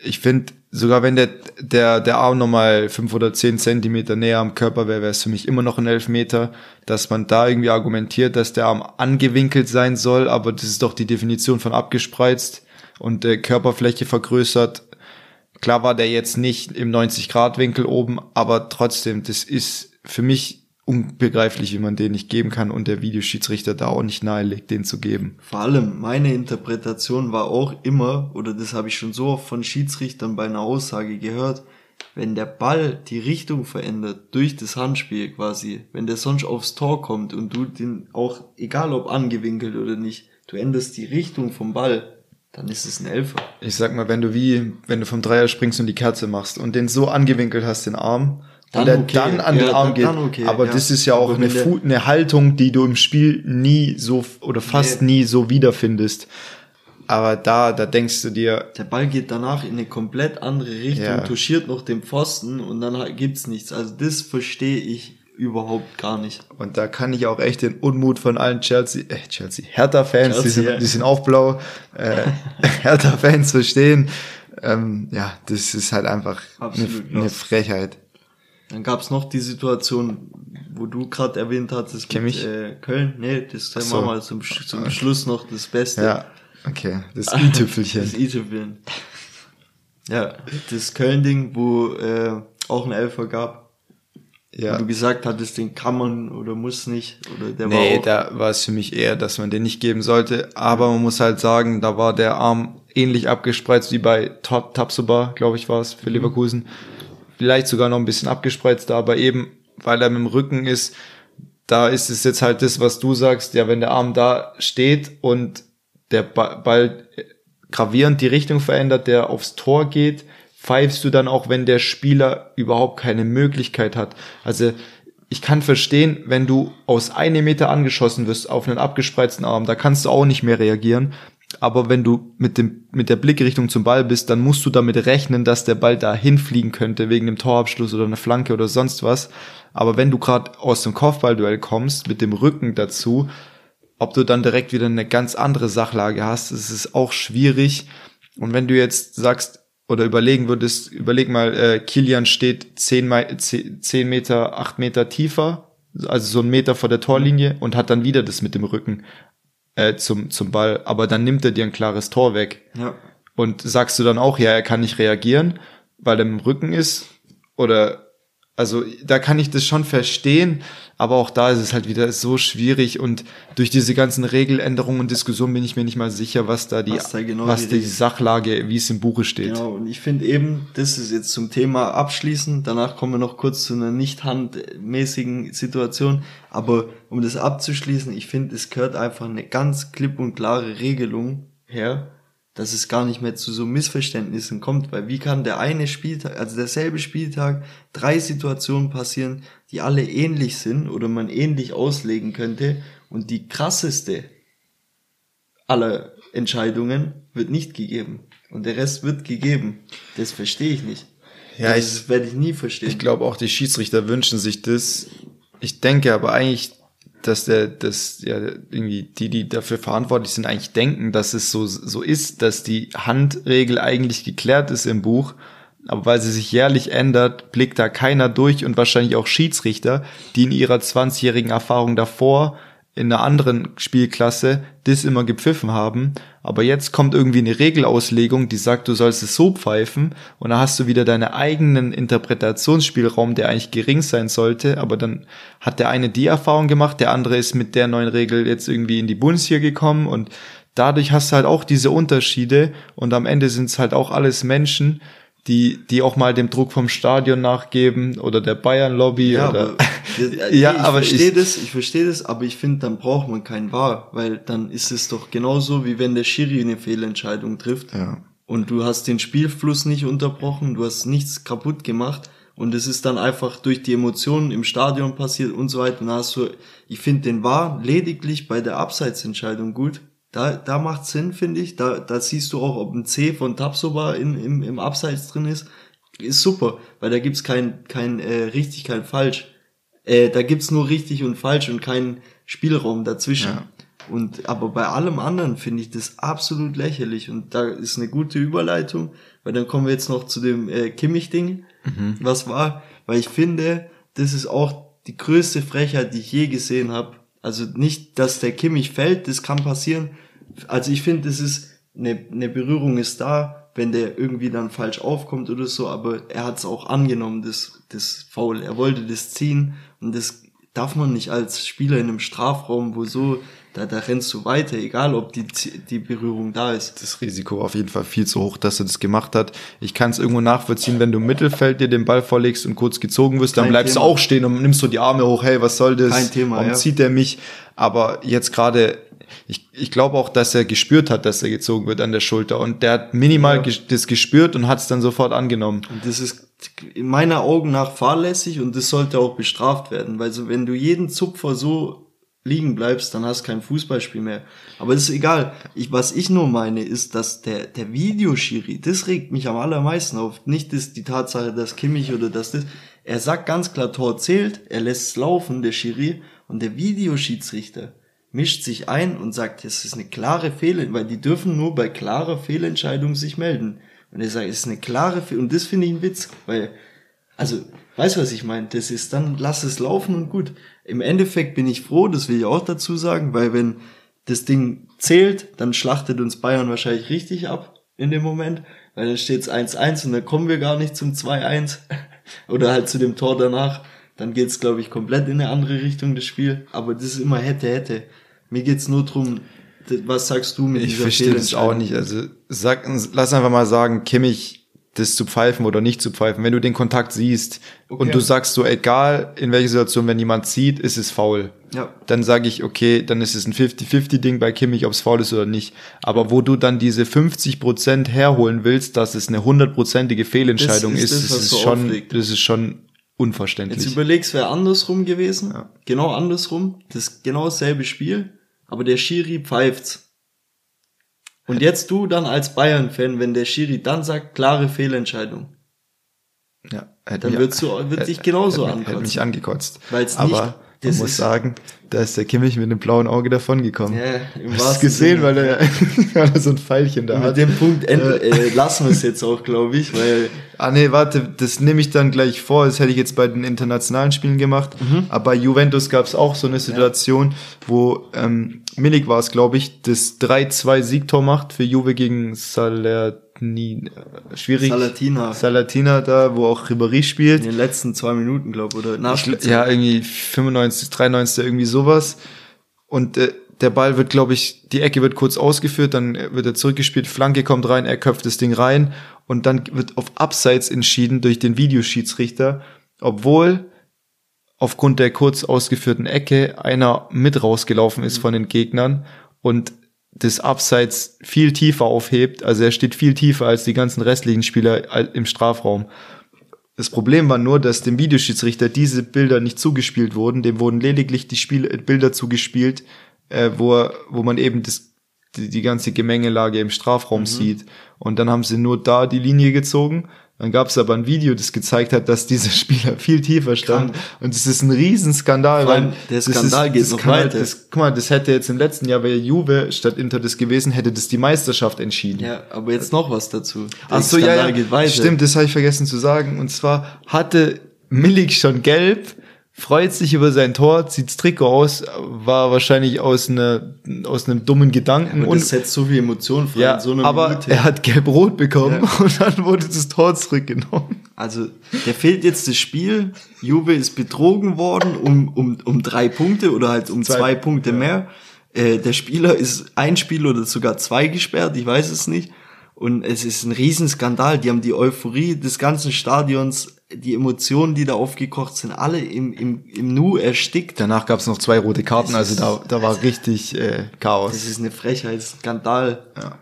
ich finde, sogar wenn der, der, der Arm nochmal fünf oder zehn Zentimeter näher am Körper wäre, wäre es für mich immer noch ein Elfmeter, dass man da irgendwie argumentiert, dass der Arm angewinkelt sein soll, aber das ist doch die Definition von abgespreizt und der Körperfläche vergrößert. Klar war der jetzt nicht im 90-Grad-Winkel oben, aber trotzdem, das ist für mich unbegreiflich, wie man den nicht geben kann und der Videoschiedsrichter da auch nicht nahelegt, den zu geben. Vor allem meine Interpretation war auch immer, oder das habe ich schon so oft von Schiedsrichtern bei einer Aussage gehört, wenn der Ball die Richtung verändert durch das Handspiel quasi, wenn der sonst aufs Tor kommt und du den auch, egal ob angewinkelt oder nicht, du änderst die Richtung vom Ball, dann ist es ein Elfer. Ich sag mal, wenn du wie, wenn du vom Dreier springst und die Kerze machst und den so angewinkelt hast, den Arm, Dann und der okay. dann an Ja, den Arm dann- geht. okay, aber ja. das ist ja auch eine, eine Haltung, die du im Spiel nie so oder fast Nee. nie so wiederfindest. Aber da, da denkst du dir, Der Ball geht danach in eine komplett andere Richtung, Ja. touchiert noch den Pfosten und dann gibt's nichts. Also das verstehe ich überhaupt gar nicht. Und da kann ich auch echt den Unmut von allen Chelsea, äh, Chelsea, Hertha-Fans, die, sind, ja. die sind auch blau, äh, Hertha-Fans verstehen. Ähm, ja, das ist halt einfach eine, Absolut eine. Frechheit. Dann gab's noch die Situation, wo du gerade erwähnt hattest Kimmich? mit äh, Köln. Nee, das Ach machen so. wir mal zum, zum Schluss noch das Beste. Ja, okay, das i-Tüpfelchen. Das i-Tüpfelchen. Ja, das Köln-Ding, wo äh, auch ein Elfer gab. Ja. Wo du gesagt hattest, den kann man oder muss nicht. Oder der Nee, war auch, da war es für mich eher, dass man den nicht geben sollte. Aber man muss halt sagen, da war der Arm ähnlich abgespreizt wie bei Top Tapsoba, glaube ich, war es Mhm. für Leverkusen. Vielleicht sogar noch ein bisschen abgespreizter, aber eben, weil er mit dem Rücken ist, da ist es jetzt halt das, was du sagst, ja, wenn der Arm da steht und der Ball gravierend die Richtung verändert, der aufs Tor geht, pfeifst du dann auch, wenn der Spieler überhaupt keine Möglichkeit hat. Also ich kann verstehen, wenn du aus einem Meter angeschossen wirst auf einen abgespreizten Arm, da kannst du auch nicht mehr reagieren. Aber wenn du mit dem, mit der Blickrichtung zum Ball bist, dann musst du damit rechnen, dass der Ball da hinfliegen könnte, wegen dem Torabschluss oder einer Flanke oder sonst was. Aber wenn du gerade aus dem Kopfballduell kommst, mit dem Rücken dazu, ob du dann direkt wieder eine ganz andere Sachlage hast, ist es auch schwierig. Und wenn du jetzt sagst, oder überlegen würdest, überleg mal, äh, Kilian steht zehn, zehn Meter, acht Meter tiefer, also so ein Meter vor der Torlinie und hat dann wieder das mit dem Rücken äh, zum, zum Ball, aber dann nimmt er dir ein klares Tor weg. Ja. Und sagst du dann auch, ja, er kann nicht reagieren, weil er im Rücken ist? Oder also da kann ich das schon verstehen, aber auch da ist es halt wieder so schwierig und durch diese ganzen Regeländerungen und Diskussionen bin ich mir nicht mal sicher, was da die, was, da genau was die, die Sachlage, wie es im Buche steht. Genau, und ich finde eben, das ist jetzt zum Thema abschließen, danach kommen wir noch kurz zu einer nicht handmäßigen Situation, aber um das abzuschließen, ich finde, es gehört einfach eine ganz klipp und klare Regelung her, dass es gar nicht mehr zu so Missverständnissen kommt, weil wie kann der eine Spieltag, also derselbe Spieltag, drei Situationen passieren, die alle ähnlich sind oder man ähnlich auslegen könnte und die krasseste aller Entscheidungen wird nicht gegeben und der Rest wird gegeben. Das verstehe ich nicht. Ja, das ich, werde ich nie verstehen. Ich glaube auch die Schiedsrichter wünschen sich das. Ich denke aber eigentlich dass der, dass ja irgendwie die, die dafür verantwortlich sind, eigentlich denken, dass es so, so ist, dass die Handregel eigentlich geklärt ist im Buch. Aber weil sie sich jährlich ändert, blickt da keiner durch und wahrscheinlich auch Schiedsrichter, die in ihrer 20-jährigen Erfahrung davor in einer anderen Spielklasse das immer gepfiffen haben. Aber jetzt kommt irgendwie eine Regelauslegung, die sagt, du sollst es so pfeifen und dann hast du wieder deinen eigenen Interpretationsspielraum, der eigentlich gering sein sollte. Aber dann hat der eine die Erfahrung gemacht, der andere ist mit der neuen Regel jetzt irgendwie in die Bundesliga gekommen und dadurch hast du halt auch diese Unterschiede und am Ende sind es halt auch alles Menschen, die, die auch mal dem Druck vom Stadion nachgeben oder der Bayern-Lobby ja, oder. Aber, ja, ich aber verstehe das, ich verstehe das, aber ich finde, dann braucht man keinen Wahr, weil dann ist es doch genauso, wie wenn der Schiri eine Fehlentscheidung trifft. Ja. Und du hast den Spielfluss nicht unterbrochen, du hast nichts kaputt gemacht und es ist dann einfach durch die Emotionen im Stadion passiert und so weiter. Und hast du, ich finde den Wahr lediglich bei der Abseitsentscheidung gut, da, da macht Sinn, finde ich. Da, da siehst du auch, ob ein C von Tapsoba in, im, im Abseits drin ist. Ist super, weil da gibt's kein, kein äh, richtig, kein falsch. Äh, da gibt's nur richtig und falsch und keinen Spielraum dazwischen. Ja. Und aber bei allem anderen finde ich das absolut lächerlich und da ist eine gute Überleitung, weil dann kommen wir jetzt noch zu dem äh, Kimmich-Ding, mhm. was war, weil ich finde, das ist auch die größte Frechheit, die ich je gesehen habe. Also nicht, dass der Kimmich fällt, das kann passieren. Also ich finde, das ist eine, eine Berührung ist da, wenn der irgendwie dann falsch aufkommt oder so, aber er hat es auch angenommen, das, das Foul. Er wollte das ziehen und das darf man nicht als Spieler in einem Strafraum, wo so, da, da rennst du weiter, egal ob die, die Berührung da ist. Das Risiko auf jeden Fall viel zu hoch, dass er das gemacht hat. Ich kann es irgendwo nachvollziehen, wenn du im Mittelfeld dir den Ball vorlegst und kurz gezogen wirst, Kein dann bleibst Thema. du auch stehen und nimmst so die Arme hoch, hey, was soll das? Kein Thema, Warum ja. zieht er mich? Aber jetzt gerade ich, ich glaube auch, dass er gespürt hat, dass er gezogen wird an der Schulter und der hat minimal ja. das gespürt und hat es dann sofort angenommen. Und das ist in meiner Augen nach fahrlässig und das sollte auch bestraft werden, weil so wenn du jeden Zupfer so liegen bleibst, dann hast du kein Fußballspiel mehr. Aber das ist egal. Ich, was ich nur meine, ist, dass der, der Videoschiri, das regt mich am allermeisten auf. Nicht das, die Tatsache, dass Kimmich oder dass das, er sagt ganz klar, Tor zählt, er lässt es laufen, der Schiri, und der Videoschiedsrichter, mischt sich ein und sagt, es ist eine klare Fehlentscheidung, weil die dürfen nur bei klarer Fehlentscheidung sich melden. Und er sagt, es ist eine klare Fehlentscheidung. Und das finde ich ein Witz, weil, also, weißt du, was ich meine? Das ist dann, lass es laufen und gut. Im Endeffekt bin ich froh, das will ich auch dazu sagen, weil wenn das Ding zählt, dann schlachtet uns Bayern wahrscheinlich richtig ab in dem Moment, weil dann steht es 1-1 und dann kommen wir gar nicht zum 2-1 oder halt zu dem Tor danach. Dann geht's glaube ich, komplett in eine andere Richtung, das Spiel. Aber das ist immer hätte, hätte. Mir geht's nur drum, was sagst du mit ich verstehe das auch nicht. Also sag, lass einfach mal sagen, Kimmich, das zu pfeifen oder nicht zu pfeifen. Wenn du den Kontakt siehst Okay. und du sagst so, egal in welcher Situation, wenn jemand sieht, ist es faul. Ja. Dann sage ich, okay, dann ist es ein 50-50-Ding bei Kimmich, ob es faul ist oder nicht. Aber wo du dann diese 50% herholen willst, dass es eine hundertprozentige Fehlentscheidung Das ist, ist das, das, ist schon, aufregt. das ist schon unverständlich. Jetzt überlegst, wäre andersrum gewesen. Ja. Genau andersrum. Das genau dasselbe Spiel. Aber der Schiri pfeift's. Und jetzt du dann als Bayern-Fan, wenn der Schiri dann sagt, klare Fehlentscheidung. ja, hätte Dann wird's so- wird dich genauso hätte, mich- hätte ankotzen. mich angekotzt. Weil's Aber nicht- man das muss ist- sagen, da ist der Kimmich mit einem blauen Auge davon gekommen. Ja, im Hast wahrsten gesehen, Sinne. weil er, weil er so ein Pfeilchen da Mit hat. dem Punkt enden, äh, lassen wir es jetzt auch, glaube ich, weil Ah nee, warte, das nehme ich dann gleich vor. Das hätte ich jetzt bei den internationalen Spielen gemacht. Mhm. Aber bei Juventus gab es auch so eine Situation, wo ähm, Milik war es, glaube ich, das 3-2 Siegtor macht für Juve gegen Salerni. äh, Schwierig. Salatina Salatina da, wo auch Ribéry spielt. in den letzten zwei Minuten, glaube ich, oder Ich, Nachspielzeit. ja, irgendwie 95, 93, irgendwie sowas. Und äh, der Ball wird, glaube ich, die Ecke wird kurz ausgeführt, dann wird er zurückgespielt, Flanke kommt rein, er köpft das Ding rein und dann wird auf Abseits entschieden durch den Videoschiedsrichter, obwohl aufgrund der kurz ausgeführten Ecke einer mit rausgelaufen ist von den Gegnern und das Abseits viel tiefer aufhebt, also er steht viel tiefer als die ganzen restlichen Spieler im Strafraum. Das Problem war nur, dass dem Videoschiedsrichter diese Bilder nicht zugespielt wurden. Dem wurden lediglich die Spiel äh, Bilder zugespielt, äh, wo, er, wo man eben das, die, die ganze Gemengelage im Strafraum sieht. Und dann haben sie nur da die Linie gezogen. Dann gab es aber ein Video, das gezeigt hat, dass dieser Spieler viel tiefer stand. Und es ist ein Riesenskandal. Weil der Skandal geht das noch weiter. Das, guck mal, das hätte jetzt im letzten Jahr bei Juve statt Inter das gewesen, hätte das die Meisterschaft entschieden. Ja, aber jetzt noch was dazu. Der Ach so, ja, Skandal ja. geht weiter. Stimmt, das habe ich vergessen zu sagen. Und zwar hatte Milik schon gelb, freut sich über sein Tor, zieht's Trikot aus, war wahrscheinlich aus, einer, aus einem dummen Gedanken. Und und das setzt so viel Emotionen frei ja, so aber Minute. er hat gelb-rot bekommen Ja. und dann wurde das Tor zurückgenommen. Also, der fehlt jetzt das Spiel. Juve ist betrogen worden um, um, um drei Punkte oder halt um zwei, Zwei, Punkte mehr. Äh, der Spieler ist ein Spiel oder sogar zwei gesperrt, ich weiß es nicht. Und es ist ein Riesenskandal. Die haben die Euphorie des ganzen Stadions, die Emotionen, die da aufgekocht sind, alle im, im, im Nu erstickt. Danach gab's noch zwei rote Karten, Das also ist- da, da war richtig äh, Chaos. Das ist eine Frechheit, Skandal. Ja.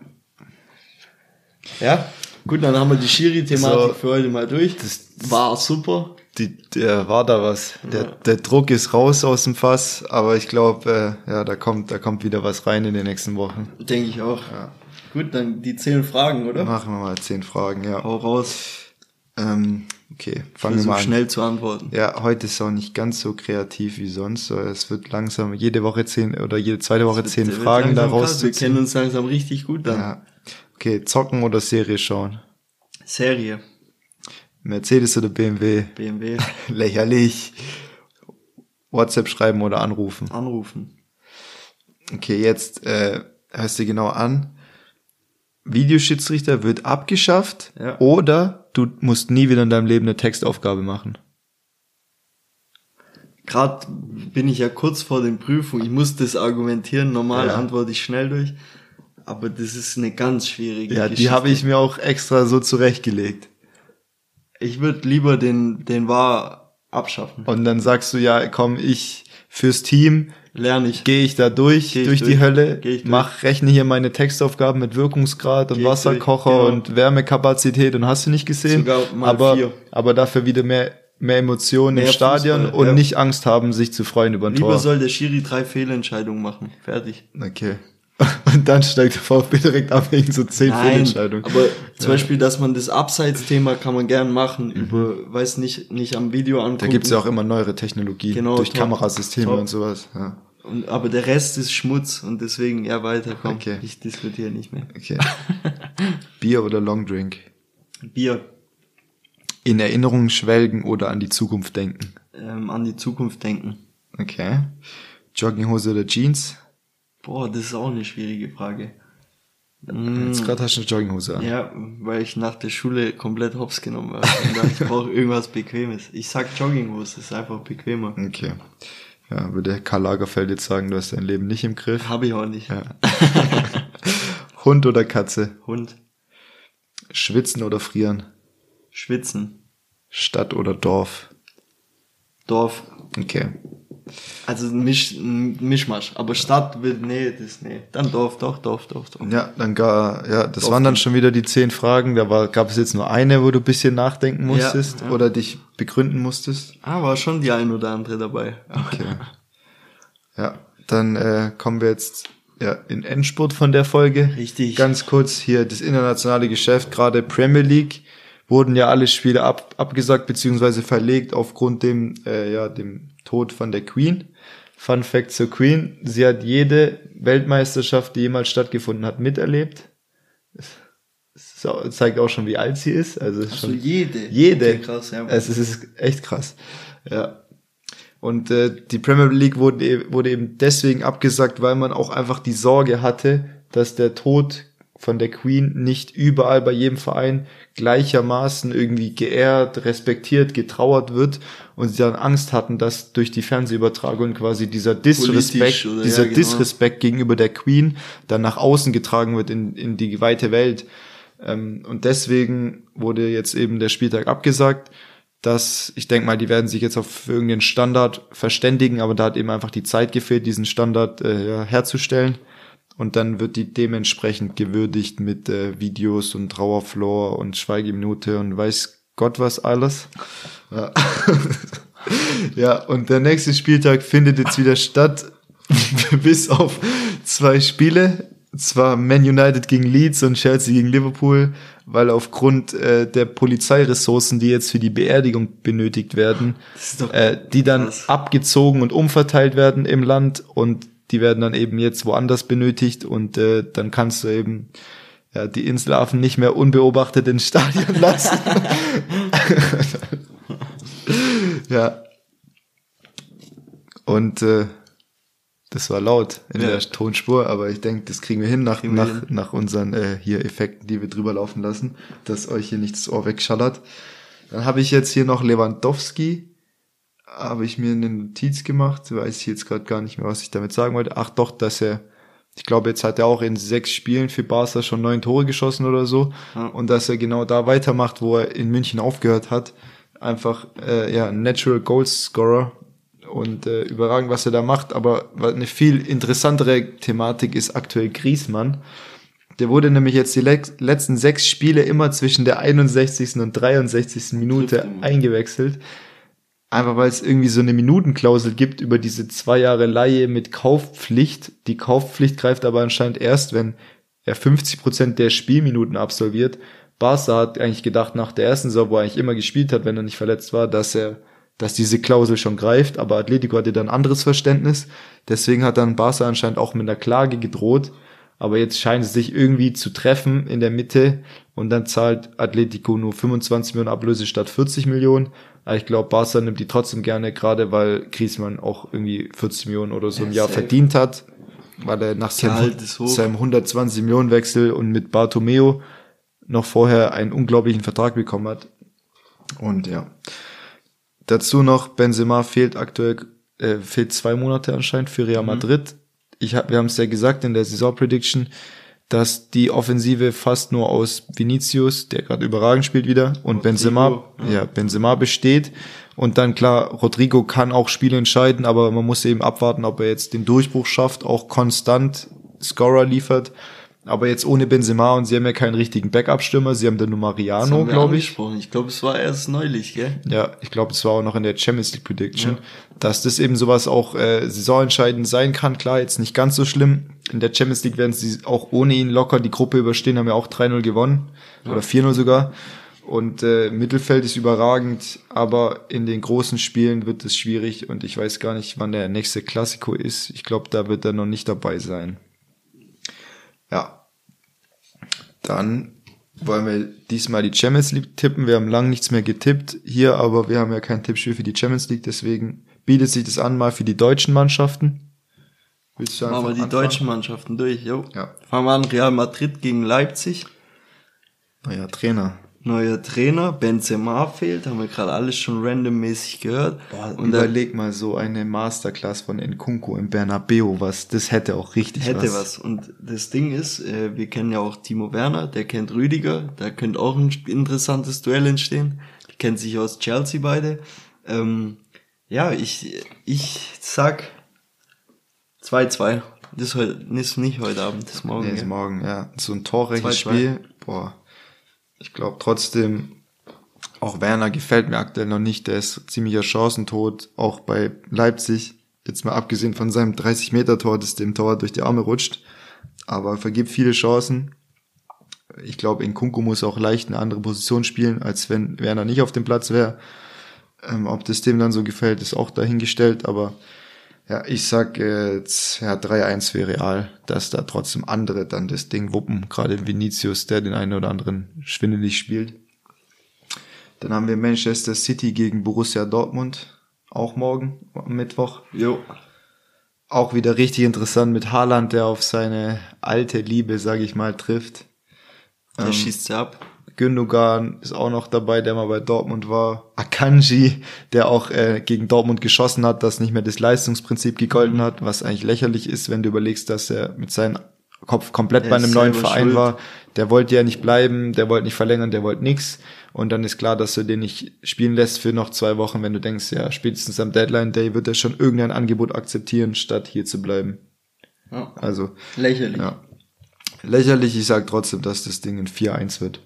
Ja, gut, dann haben wir die Schiri-Thematik So. für heute mal durch. Das- war super. Die, der war da was. Der, der Druck ist raus aus dem Fass, aber ich glaube, äh, ja, da kommt, da kommt wieder was rein in den nächsten Wochen. Denke ich auch. Gut, dann die zehn Fragen, oder? Machen wir mal zehn Fragen, ja. Hau raus. Ähm, okay, fangen wir mal an. schnell zu antworten. Ja, heute ist auch nicht ganz so kreativ wie sonst. Es wird langsam jede Woche zehn oder jede zweite Woche zehn Fragen daraus. Wir kennen uns langsam richtig gut dann. Ja. Okay, zocken oder Serie schauen? Serie. Mercedes oder BMW? BMW. Lächerlich. WhatsApp schreiben oder anrufen? Anrufen. Okay, jetzt äh, hörst du genau an. Videoschiedsrichter wird abgeschafft Ja. oder du musst nie wieder in deinem Leben eine Textaufgabe machen. Gerade bin ich ja kurz vor den Prüfungen. Ich muss das argumentieren. Normal Ja. antworte ich schnell durch. Aber das ist eine ganz schwierige Ja, die Geschichte. habe ich mir auch extra so zurechtgelegt. Ich würde lieber den, den War abschaffen. Und dann sagst du, ja, komm, ich fürs Team Lerne ich. gehe ich da durch, Geh ich durch, die durch. Hölle, Geh ich durch. mach, rechne hier meine Textaufgaben mit Wirkungsgrad und Geh Wasserkocher durch, genau. und Wärmekapazität und hast du nicht gesehen. Sogar mal aber, vier. aber dafür wieder mehr, mehr Emotionen Mehr im Stadion Fußball, und ja. nicht Angst haben, sich zu freuen über ein Lieber Tor. soll der Schiri drei Fehlentscheidungen machen. Fertig. Okay. Und dann steigt der VfB direkt ab wegen so zehn Fehlentscheidungen. aber zum Beispiel, dass man das Abseits-Thema kann man gern machen, über, weiß nicht, nicht am Video angucken. Mhm. Da gibt's ja auch immer neuere Technologie Genau, durch top. Kamerasysteme Top. und sowas. Ja. Und, aber der Rest ist Schmutz und deswegen, ja, weiter, komm. Okay. Ich diskutiere nicht mehr. Okay. Bier oder Longdrink? Bier, In Erinnerungen schwelgen oder an die Zukunft denken? ähm, an die Zukunft denken. Okay. Jogginghose oder Jeans? Boah, das ist auch eine schwierige Frage. Mm, Jetzt gerade hast du eine Jogginghose an. ja, weil ich nach der Schule komplett hops genommen war. Und dachte, ich brauche irgendwas Bequemes. Ich sag Jogginghose, ist einfach bequemer. Okay. Ja, würde Karl Lagerfeld jetzt sagen, du hast dein Leben nicht im Griff. Habe ich auch nicht. Ja. Hund oder Katze? Hund, Schwitzen oder frieren? Schwitzen. Stadt oder Dorf? Dorf. Okay. Also Misch, ein Mischmasch. Aber Stadt will, nee, das, nee. Dann Dorf, doch, Dorf, Dorf, Dorf. Ja, dann gar, ja, das Dorf waren dann schon wieder die zehn Fragen. Da war, gab es jetzt nur eine, wo du ein bisschen nachdenken musstest ja. oder dich begründen musstest. Ah, war schon die ein oder andere dabei. Okay. Ja, dann äh, kommen wir jetzt ja, in Endspurt von der Folge. Richtig. Ganz kurz hier das internationale Geschäft, gerade Premier League, wurden ja alle Spiele ab, abgesagt beziehungsweise verlegt aufgrund dem, äh, ja, dem Tod von der Queen. Fun Fact zur Queen, sie hat jede Weltmeisterschaft, die jemals stattgefunden hat, miterlebt. Auch- zeigt auch schon, wie alt sie ist. Also Also schon jede. jede. Okay, krass, ja. Es ist, echt krass. Ja. Und äh, die Premier League wurde, wurde eben deswegen abgesagt, weil man auch einfach die Sorge hatte, dass der Tod von der Queen nicht überall bei jedem Verein gleichermaßen irgendwie geehrt, respektiert, getrauert wird und sie dann Angst hatten, dass durch die Fernsehübertragung quasi dieser Disrespekt, oder- dieser ja, genau. Disrespekt gegenüber der Queen dann nach außen getragen wird in, in die weite Welt. Ähm, und deswegen wurde jetzt eben der Spieltag abgesagt. dass ich denke mal, die werden sich jetzt auf irgendeinen Standard verständigen, aber da hat eben einfach die Zeit gefehlt, diesen Standard äh, ja, herzustellen. Und dann wird die dementsprechend gewürdigt mit äh, Videos und Trauerflor und Schweigeminute und weiß Gott was alles. Ja. ja, und der nächste Spieltag findet jetzt wieder statt, bis auf zwei Spiele. Zwar Man United gegen Leeds und Chelsea gegen Liverpool, weil aufgrund äh, der Polizeiressourcen, die jetzt für die Beerdigung benötigt werden, äh, die dann abgezogen und umverteilt werden im Land und die werden dann eben jetzt woanders benötigt und äh, dann kannst du eben ja, die Inselaffen nicht mehr unbeobachtet ins Stadion lassen. ja. Und äh, das war laut in Ja. der Tonspur, aber ich denke, das kriegen wir hin nach, wir nach, hin. nach unseren äh, hier Effekten, die wir drüber laufen lassen, dass euch hier nicht das Ohr wegschallert. Dann habe ich jetzt hier noch Lewandowski, habe ich mir eine Notiz gemacht, weiß ich jetzt gerade gar nicht mehr, was ich damit sagen wollte. Ach doch, dass er, ich glaube, jetzt hat er auch in sechs Spielen für Barca schon neun Tore geschossen oder so. Ja. Und dass er genau da weitermacht, wo er in München aufgehört hat. Einfach, äh, ja, ein Natural Goal Scorer und äh, überragend, was er da macht. Aber eine viel interessantere Thematik ist aktuell Griesmann. Der wurde nämlich jetzt die lex- letzten sechs Spiele immer zwischen der 61. und 63. Minute eingewechselt. Einfach weil es irgendwie so eine Minutenklausel gibt über diese zwei Jahre Laie mit Kaufpflicht. Die Kaufpflicht greift aber anscheinend erst, wenn er 50 Prozent der Spielminuten absolviert. Barca hat eigentlich gedacht, nach der ersten Saison, wo er eigentlich immer gespielt hat, wenn er nicht verletzt war, dass er, dass diese Klausel schon greift, aber Atletico hatte dann ein anderes Verständnis. Deswegen hat dann Barca anscheinend auch mit einer Klage gedroht. Aber jetzt scheint es sich irgendwie zu treffen in der Mitte und dann zahlt Atletico nur 25 Millionen Ablöse statt 40 Millionen. Aber ich glaube, Barca nimmt die trotzdem gerne, gerade weil Griezmann auch irgendwie 40 Millionen oder so Ja, im Jahr safe. verdient hat, weil er nach seinem, seinem 120 Millionen Wechsel und mit Bartomeo noch vorher einen unglaublichen Vertrag bekommen hat. Und ja. Dazu noch, Benzema fehlt aktuell, äh, fehlt zwei Monate anscheinend für Mhm. Real Madrid. Ich hab, wir haben es ja gesagt in der Saison-Prediction, dass die Offensive fast nur aus Vinicius, der gerade überragend spielt wieder, und Rodrigo, Benzema, ja. ja, Benzema besteht. Und dann klar, Rodrigo kann auch Spiele entscheiden, aber man muss eben abwarten, ob er jetzt den Durchbruch schafft, auch konstant Scorer liefert. Aber jetzt ohne Benzema und sie haben ja keinen richtigen Backup-Stürmer, sie haben dann nur Mariano, glaube ich. Ich glaube, es war erst neulich, gell? Ja, ich glaube, es war auch noch in der Champions League Prediction, Ja. dass das eben sowas auch äh, saisonentscheidend sein kann. Klar, jetzt nicht ganz so schlimm. In der Champions League werden sie auch ohne ihn locker die Gruppe überstehen, haben ja auch 3-0 gewonnen oder 4-0 sogar. Und äh, Mittelfeld ist überragend, aber in den großen Spielen wird es schwierig und ich weiß gar nicht, wann der nächste Klassiko ist. Ich glaube, da wird er noch nicht dabei sein. Ja. Dann wollen wir diesmal die Champions League tippen. Wir haben lang nichts mehr getippt hier, aber wir haben ja kein Tippspiel für die Champions League, deswegen bietet sich das an mal für die deutschen Mannschaften. Willst du Machen wir die anfangen? deutschen Mannschaften durch, jo. Ja. Fangen wir an, Real Madrid gegen Leipzig. Naja, Trainer. Neuer Trainer, Benzema fehlt, haben wir gerade alles schon randommäßig gehört. Boah, und da überleg mal so eine Masterclass von Nkunku im Bernabeu, was, das hätte auch richtig hätte was. was. Und das Ding ist, äh, wir kennen ja auch Timo Werner, der kennt Rüdiger, da könnte auch ein interessantes Duell entstehen. Die kennen sich aus Chelsea beide. Ähm, ja, ich, ich sag 2-2. Das ist, heute, ist nicht heute Abend, das ist morgen. Nee, ist morgen, ja. So ein torreiches Spiel. Boah. Ich glaube trotzdem, auch Werner gefällt mir aktuell noch nicht. Der ist ziemlicher Chancentod. Auch bei Leipzig. Jetzt mal abgesehen von seinem 30-Meter-Tor, das dem Tor durch die Arme rutscht. Aber vergibt viele Chancen. Ich glaube, in Kunku muss auch leicht eine andere Position spielen, als wenn Werner nicht auf dem Platz wäre. Ähm, ob das dem dann so gefällt, ist auch dahingestellt. Aber ja, ich sag jetzt ja, 3-1 für Real, dass da trotzdem andere dann das Ding wuppen, gerade Vinicius, der den einen oder anderen schwindelig spielt. Dann haben wir Manchester City gegen Borussia Dortmund, auch morgen am Mittwoch. Jo. Auch wieder richtig interessant mit Haaland, der auf seine alte Liebe, sage ich mal, trifft. Der ähm, schießt sie ab. Gündogan ist auch noch dabei, der mal bei Dortmund war. Akanji, der auch äh, gegen Dortmund geschossen hat, das nicht mehr das Leistungsprinzip gegolten hat, was eigentlich lächerlich ist, wenn du überlegst, dass er mit seinem Kopf komplett er bei einem neuen Verein schuld. war. Der wollte ja nicht bleiben, der wollte nicht verlängern, der wollte nix. Und dann ist klar, dass du den nicht spielen lässt für noch zwei Wochen, wenn du denkst, ja, spätestens am Deadline Day wird er schon irgendein Angebot akzeptieren, statt hier zu bleiben. Ja. Also. Lächerlich. Ja. Lächerlich, ich sag trotzdem, dass das Ding ein 4-1 wird.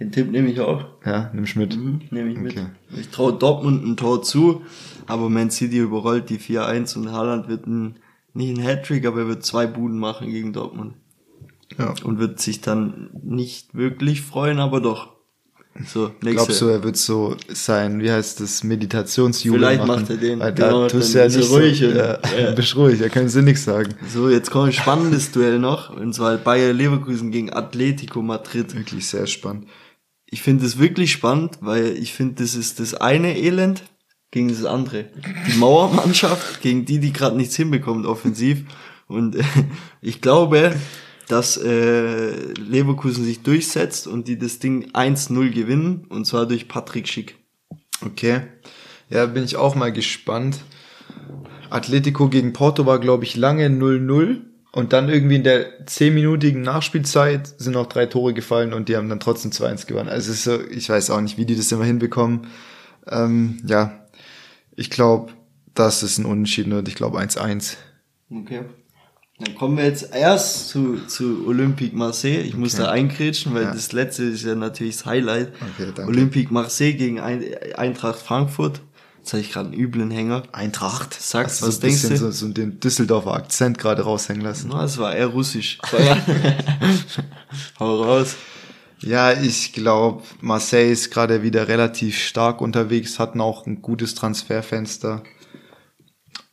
Den Tipp nehme ich auch. Ja, nimmst mit. Mhm, nehme ich okay. mit. Ich traue Dortmund ein Tor zu, aber Man City überrollt die 4-1 und Haaland wird ein, nicht ein Hattrick, aber er wird zwei Buden machen gegen Dortmund. Ja. Und wird sich dann nicht wirklich freuen, aber doch. So, nächste. Glaubst du, er wird so sein, wie heißt das, Meditationsjubel Vielleicht machen? macht er den. Weil genau, da tust du ja nicht so, ruhig. Ja, ja. Bist ruhig, da können sie nichts sagen. So, jetzt kommt ein spannendes Duell noch, und zwar Bayer Leverkusen gegen Atletico Madrid. Wirklich sehr spannend ich finde es wirklich spannend, weil ich finde, das ist das eine Elend gegen das andere. Die Mauermannschaft gegen die, die gerade nichts hinbekommt offensiv. Und äh, ich glaube, dass äh, Leverkusen sich durchsetzt und die das Ding 1-0 gewinnen. Und zwar durch Patrick Schick. Okay. Ja, bin ich auch mal gespannt. Atletico gegen Porto war, glaube ich, lange 0-0. Und dann irgendwie in der zehnminütigen Nachspielzeit sind noch drei Tore gefallen und die haben dann trotzdem 2-1 gewonnen. Also so, ich weiß auch nicht, wie die das immer hinbekommen. Ähm, ja, ich glaube, das ist ein Unentschieden und ich glaube 1-1. Okay. Dann kommen wir jetzt erst zu, zu Olympique Marseille. Ich okay. muss da einkrätschen, weil ja. das letzte ist ja natürlich das Highlight. Okay, danke. Olympique Marseille gegen Eintracht Frankfurt. Jetzt habe ich gerade einen üblen Hänger. Eintracht. Sagst, was denkst du? So, so den Düsseldorfer Akzent gerade raushängen lassen. Na, es war eher russisch. Hau raus. Ja, ich glaube, Marseille ist gerade wieder relativ stark unterwegs, hatten auch ein gutes Transferfenster.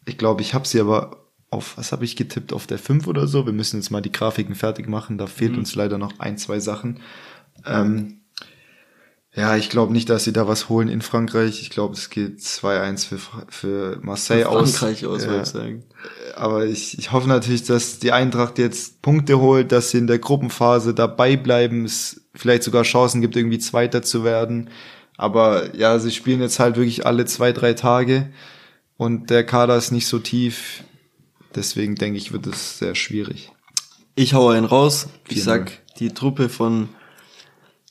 Ich glaube, ich habe sie aber auf, was habe ich getippt, auf der 5 oder so. Wir müssen jetzt mal die Grafiken fertig machen, da fehlt mhm. uns leider noch ein, zwei Sachen. Ähm, ja, ich glaube nicht, dass sie da was holen in Frankreich. Ich glaube, es geht 2-1 für, für Marseille für aus. Frankreich aus, würde ich sagen. Aber ich, ich hoffe natürlich, dass die Eintracht jetzt Punkte holt, dass sie in der Gruppenphase dabei bleiben, es vielleicht sogar Chancen gibt, irgendwie Zweiter zu werden. Aber ja, sie spielen jetzt halt wirklich alle zwei, drei Tage und der Kader ist nicht so tief. Deswegen denke ich, wird es sehr schwierig. Ich hau einen raus. Ich sag, die Truppe von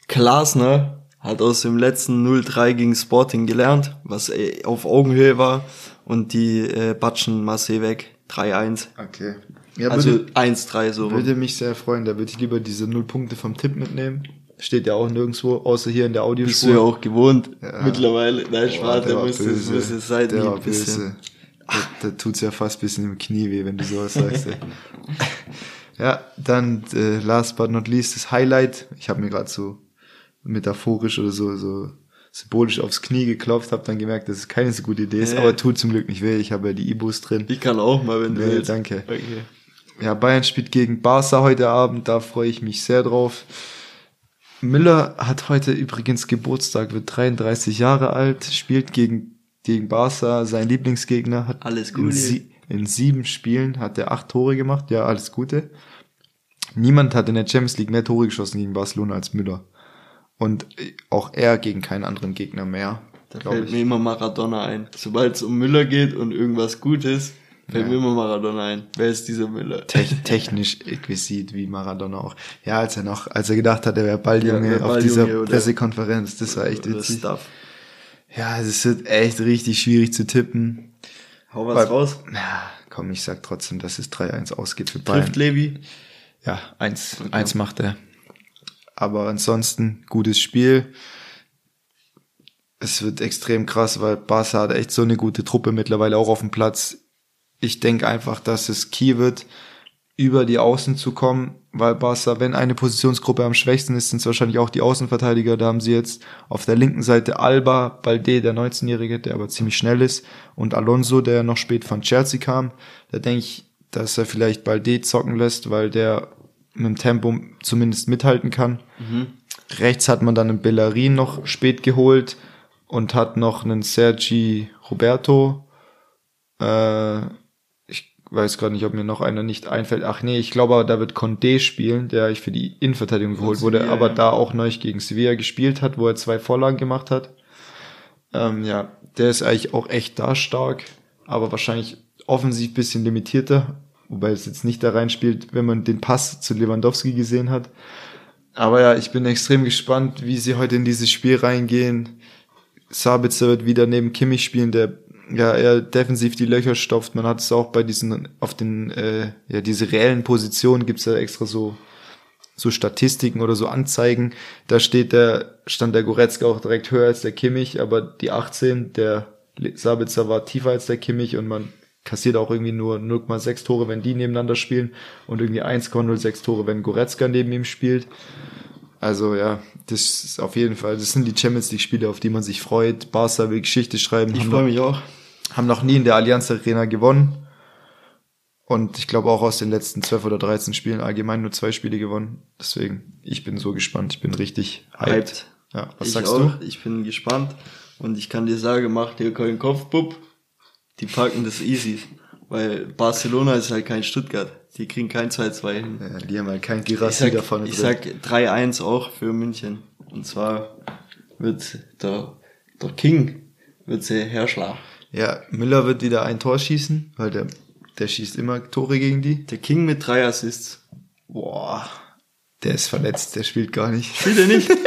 Klasner hat aus dem letzten 0-3 gegen Sporting gelernt, was äh, auf Augenhöhe war und die äh, batschen Marseille weg. 3-1. Okay. Ja, also 1-3 so. Würde mich sehr freuen, da würde ich lieber diese null Punkte vom Tipp mitnehmen. Steht ja auch nirgendwo, außer hier in der Audiospur. Bist du ja auch gewohnt ja. mittlerweile. Nein, Spaß, muss es, muss es sein. Der war böse. Da, da tut's ja fast bisschen im Knie weh, wenn du sowas sagst. Ey. ja, dann äh, last but not least das Highlight. Ich habe mir gerade so metaphorisch oder so, so symbolisch aufs Knie geklopft, habe dann gemerkt, dass es keine so gute Idee ist, ja. aber tut zum Glück nicht weh. Ich habe ja die E-Boost drin. Ich kann auch mal, wenn du willst. Danke. Okay. Ja, Bayern spielt gegen Barca heute Abend, da freue ich mich sehr drauf. Müller hat heute übrigens Geburtstag, wird 33 Jahre alt, spielt gegen, gegen Barca, sein Lieblingsgegner, hat alles Gute. In, sie, in sieben Spielen hat er acht Tore gemacht, ja, alles Gute. Niemand hat in der Champions League mehr Tore geschossen gegen Barcelona als Müller. Und auch er gegen keinen anderen Gegner mehr. Da fällt ich. mir immer Maradona ein. Sobald es um Müller geht und irgendwas Gutes, fällt ja. mir immer Maradona ein. Wer ist dieser Müller? Te technisch exquisit wie Maradona auch. Ja, als er noch, als er gedacht hat, er wäre Balljunge ja, auf dieser Pressekonferenz, das war echt witzig. Stuff. Ja, es wird echt richtig schwierig zu tippen. Hau was Weil, raus. Ja, komm, ich sag trotzdem, dass es 3-1 ausgeht für Bayern. Trifft Levi? Ja, eins, okay. eins macht er. Aber ansonsten gutes Spiel. Es wird extrem krass, weil Barca hat echt so eine gute Truppe mittlerweile auch auf dem Platz. Ich denke einfach, dass es key wird, über die Außen zu kommen, weil Barca, wenn eine Positionsgruppe am schwächsten ist, sind es wahrscheinlich auch die Außenverteidiger. Da haben sie jetzt auf der linken Seite Alba, Balde, der 19-Jährige, der aber ziemlich schnell ist, und Alonso, der noch spät von Chelsea kam. Da denke ich, dass er vielleicht Balde zocken lässt, weil der mit dem Tempo zumindest mithalten kann. Mhm. Rechts hat man dann einen Bellerin noch spät geholt und hat noch einen Sergi Roberto. Äh, ich weiß gerade nicht, ob mir noch einer nicht einfällt. Ach nee, ich glaube aber, da wird Condé spielen, der ich für die Innenverteidigung geholt Sevilla, wurde, aber ja. da auch neu gegen Sevilla gespielt hat, wo er zwei Vorlagen gemacht hat. Ähm, ja, der ist eigentlich auch echt da stark, aber wahrscheinlich offensiv bisschen limitierter wobei es jetzt nicht da reinspielt, wenn man den Pass zu Lewandowski gesehen hat. Aber ja, ich bin extrem gespannt, wie sie heute in dieses Spiel reingehen. Sabitzer wird wieder neben Kimmich spielen, der ja eher defensiv die Löcher stopft. Man hat es auch bei diesen, auf den, äh, ja, diese reellen Positionen gibt's ja extra so, so Statistiken oder so Anzeigen. Da steht der, stand der Goretzka auch direkt höher als der Kimmich, aber die 18, der Sabitzer war tiefer als der Kimmich und man kassiert auch irgendwie nur 0,6 Tore, wenn die nebeneinander spielen und irgendwie 1,06 Tore, wenn Goretzka neben ihm spielt. Also ja, das ist auf jeden Fall, das sind die Champions League Spiele, auf die man sich freut. Barca will Geschichte schreiben. Ich freue mich auch. Haben noch nie in der Allianz Arena gewonnen. Und ich glaube auch aus den letzten 12 oder 13 Spielen allgemein nur zwei Spiele gewonnen. Deswegen, ich bin so gespannt. Ich bin richtig hyped. hyped. Ja, was ich sagst auch. du? Ich bin gespannt. Und ich kann dir sagen, mach dir keinen Kopf, Bub die packen das easy. Weil Barcelona ist halt kein Stuttgart. Die kriegen kein 2-2 hin. Ja, die haben halt kein Girassi davon. Ich sag 3-1 auch für München. Und zwar wird der, der King wird sie herschlagen. Ja, Müller wird wieder ein Tor schießen, weil der, der schießt immer Tore gegen die. Der King mit drei Assists. Boah, der ist verletzt, der spielt gar nicht. Spielt er nicht?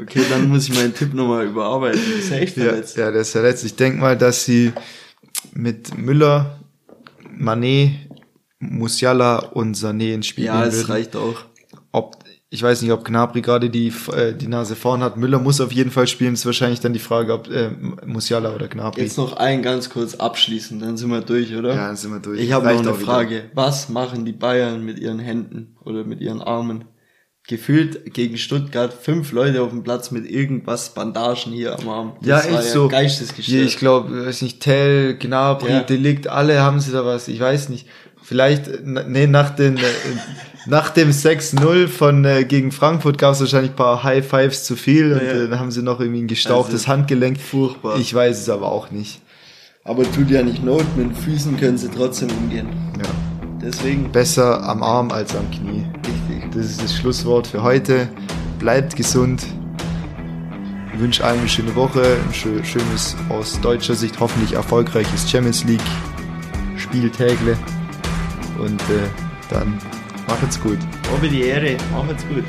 Okay, dann muss ich meinen Tipp nochmal überarbeiten. Ist er echt verletzt? Ja, ja, der ist verletzt. Ich denk mal, dass sie mit Müller, Manet, Musiala und Sané ins Spiel Ja, es würden. reicht auch. Ob, ich weiß nicht, ob Gnabry gerade die, äh, die Nase vorn hat. Müller muss auf jeden Fall spielen. ist wahrscheinlich dann die Frage, ob äh, Musiala oder Gnabry. Jetzt noch ein ganz kurz abschließen, dann sind wir durch, oder? Ja, dann sind wir durch. Ich habe noch eine Frage. Wieder. Was machen die Bayern mit ihren Händen oder mit ihren Armen? Gefühlt gegen Stuttgart fünf Leute auf dem Platz mit irgendwas Bandagen hier am Arm. Das ja, echt ja so. Geistesgestört. Ich glaube, weiß nicht, Tell, Gnabry, ja. Delikt, alle haben sie da was. Ich weiß nicht. Vielleicht, nee, nach den, äh, nach dem 6-0 von äh, gegen Frankfurt gab es wahrscheinlich ein paar High Fives zu viel und ja. dann haben sie noch irgendwie ein gestauchtes also, Handgelenk. Furchtbar. Ich weiß es aber auch nicht. Aber tut ja nicht Not, mit den Füßen können sie trotzdem umgehen. Ja. Deswegen. Besser am Arm als am Knie. Das ist das Schlusswort für heute. Bleibt gesund. Ich wünsche allen eine schöne Woche, ein schönes, aus deutscher Sicht hoffentlich erfolgreiches Champions League Spieltägle. Und äh, dann macht's gut. Obe die Ehre, macht's gut.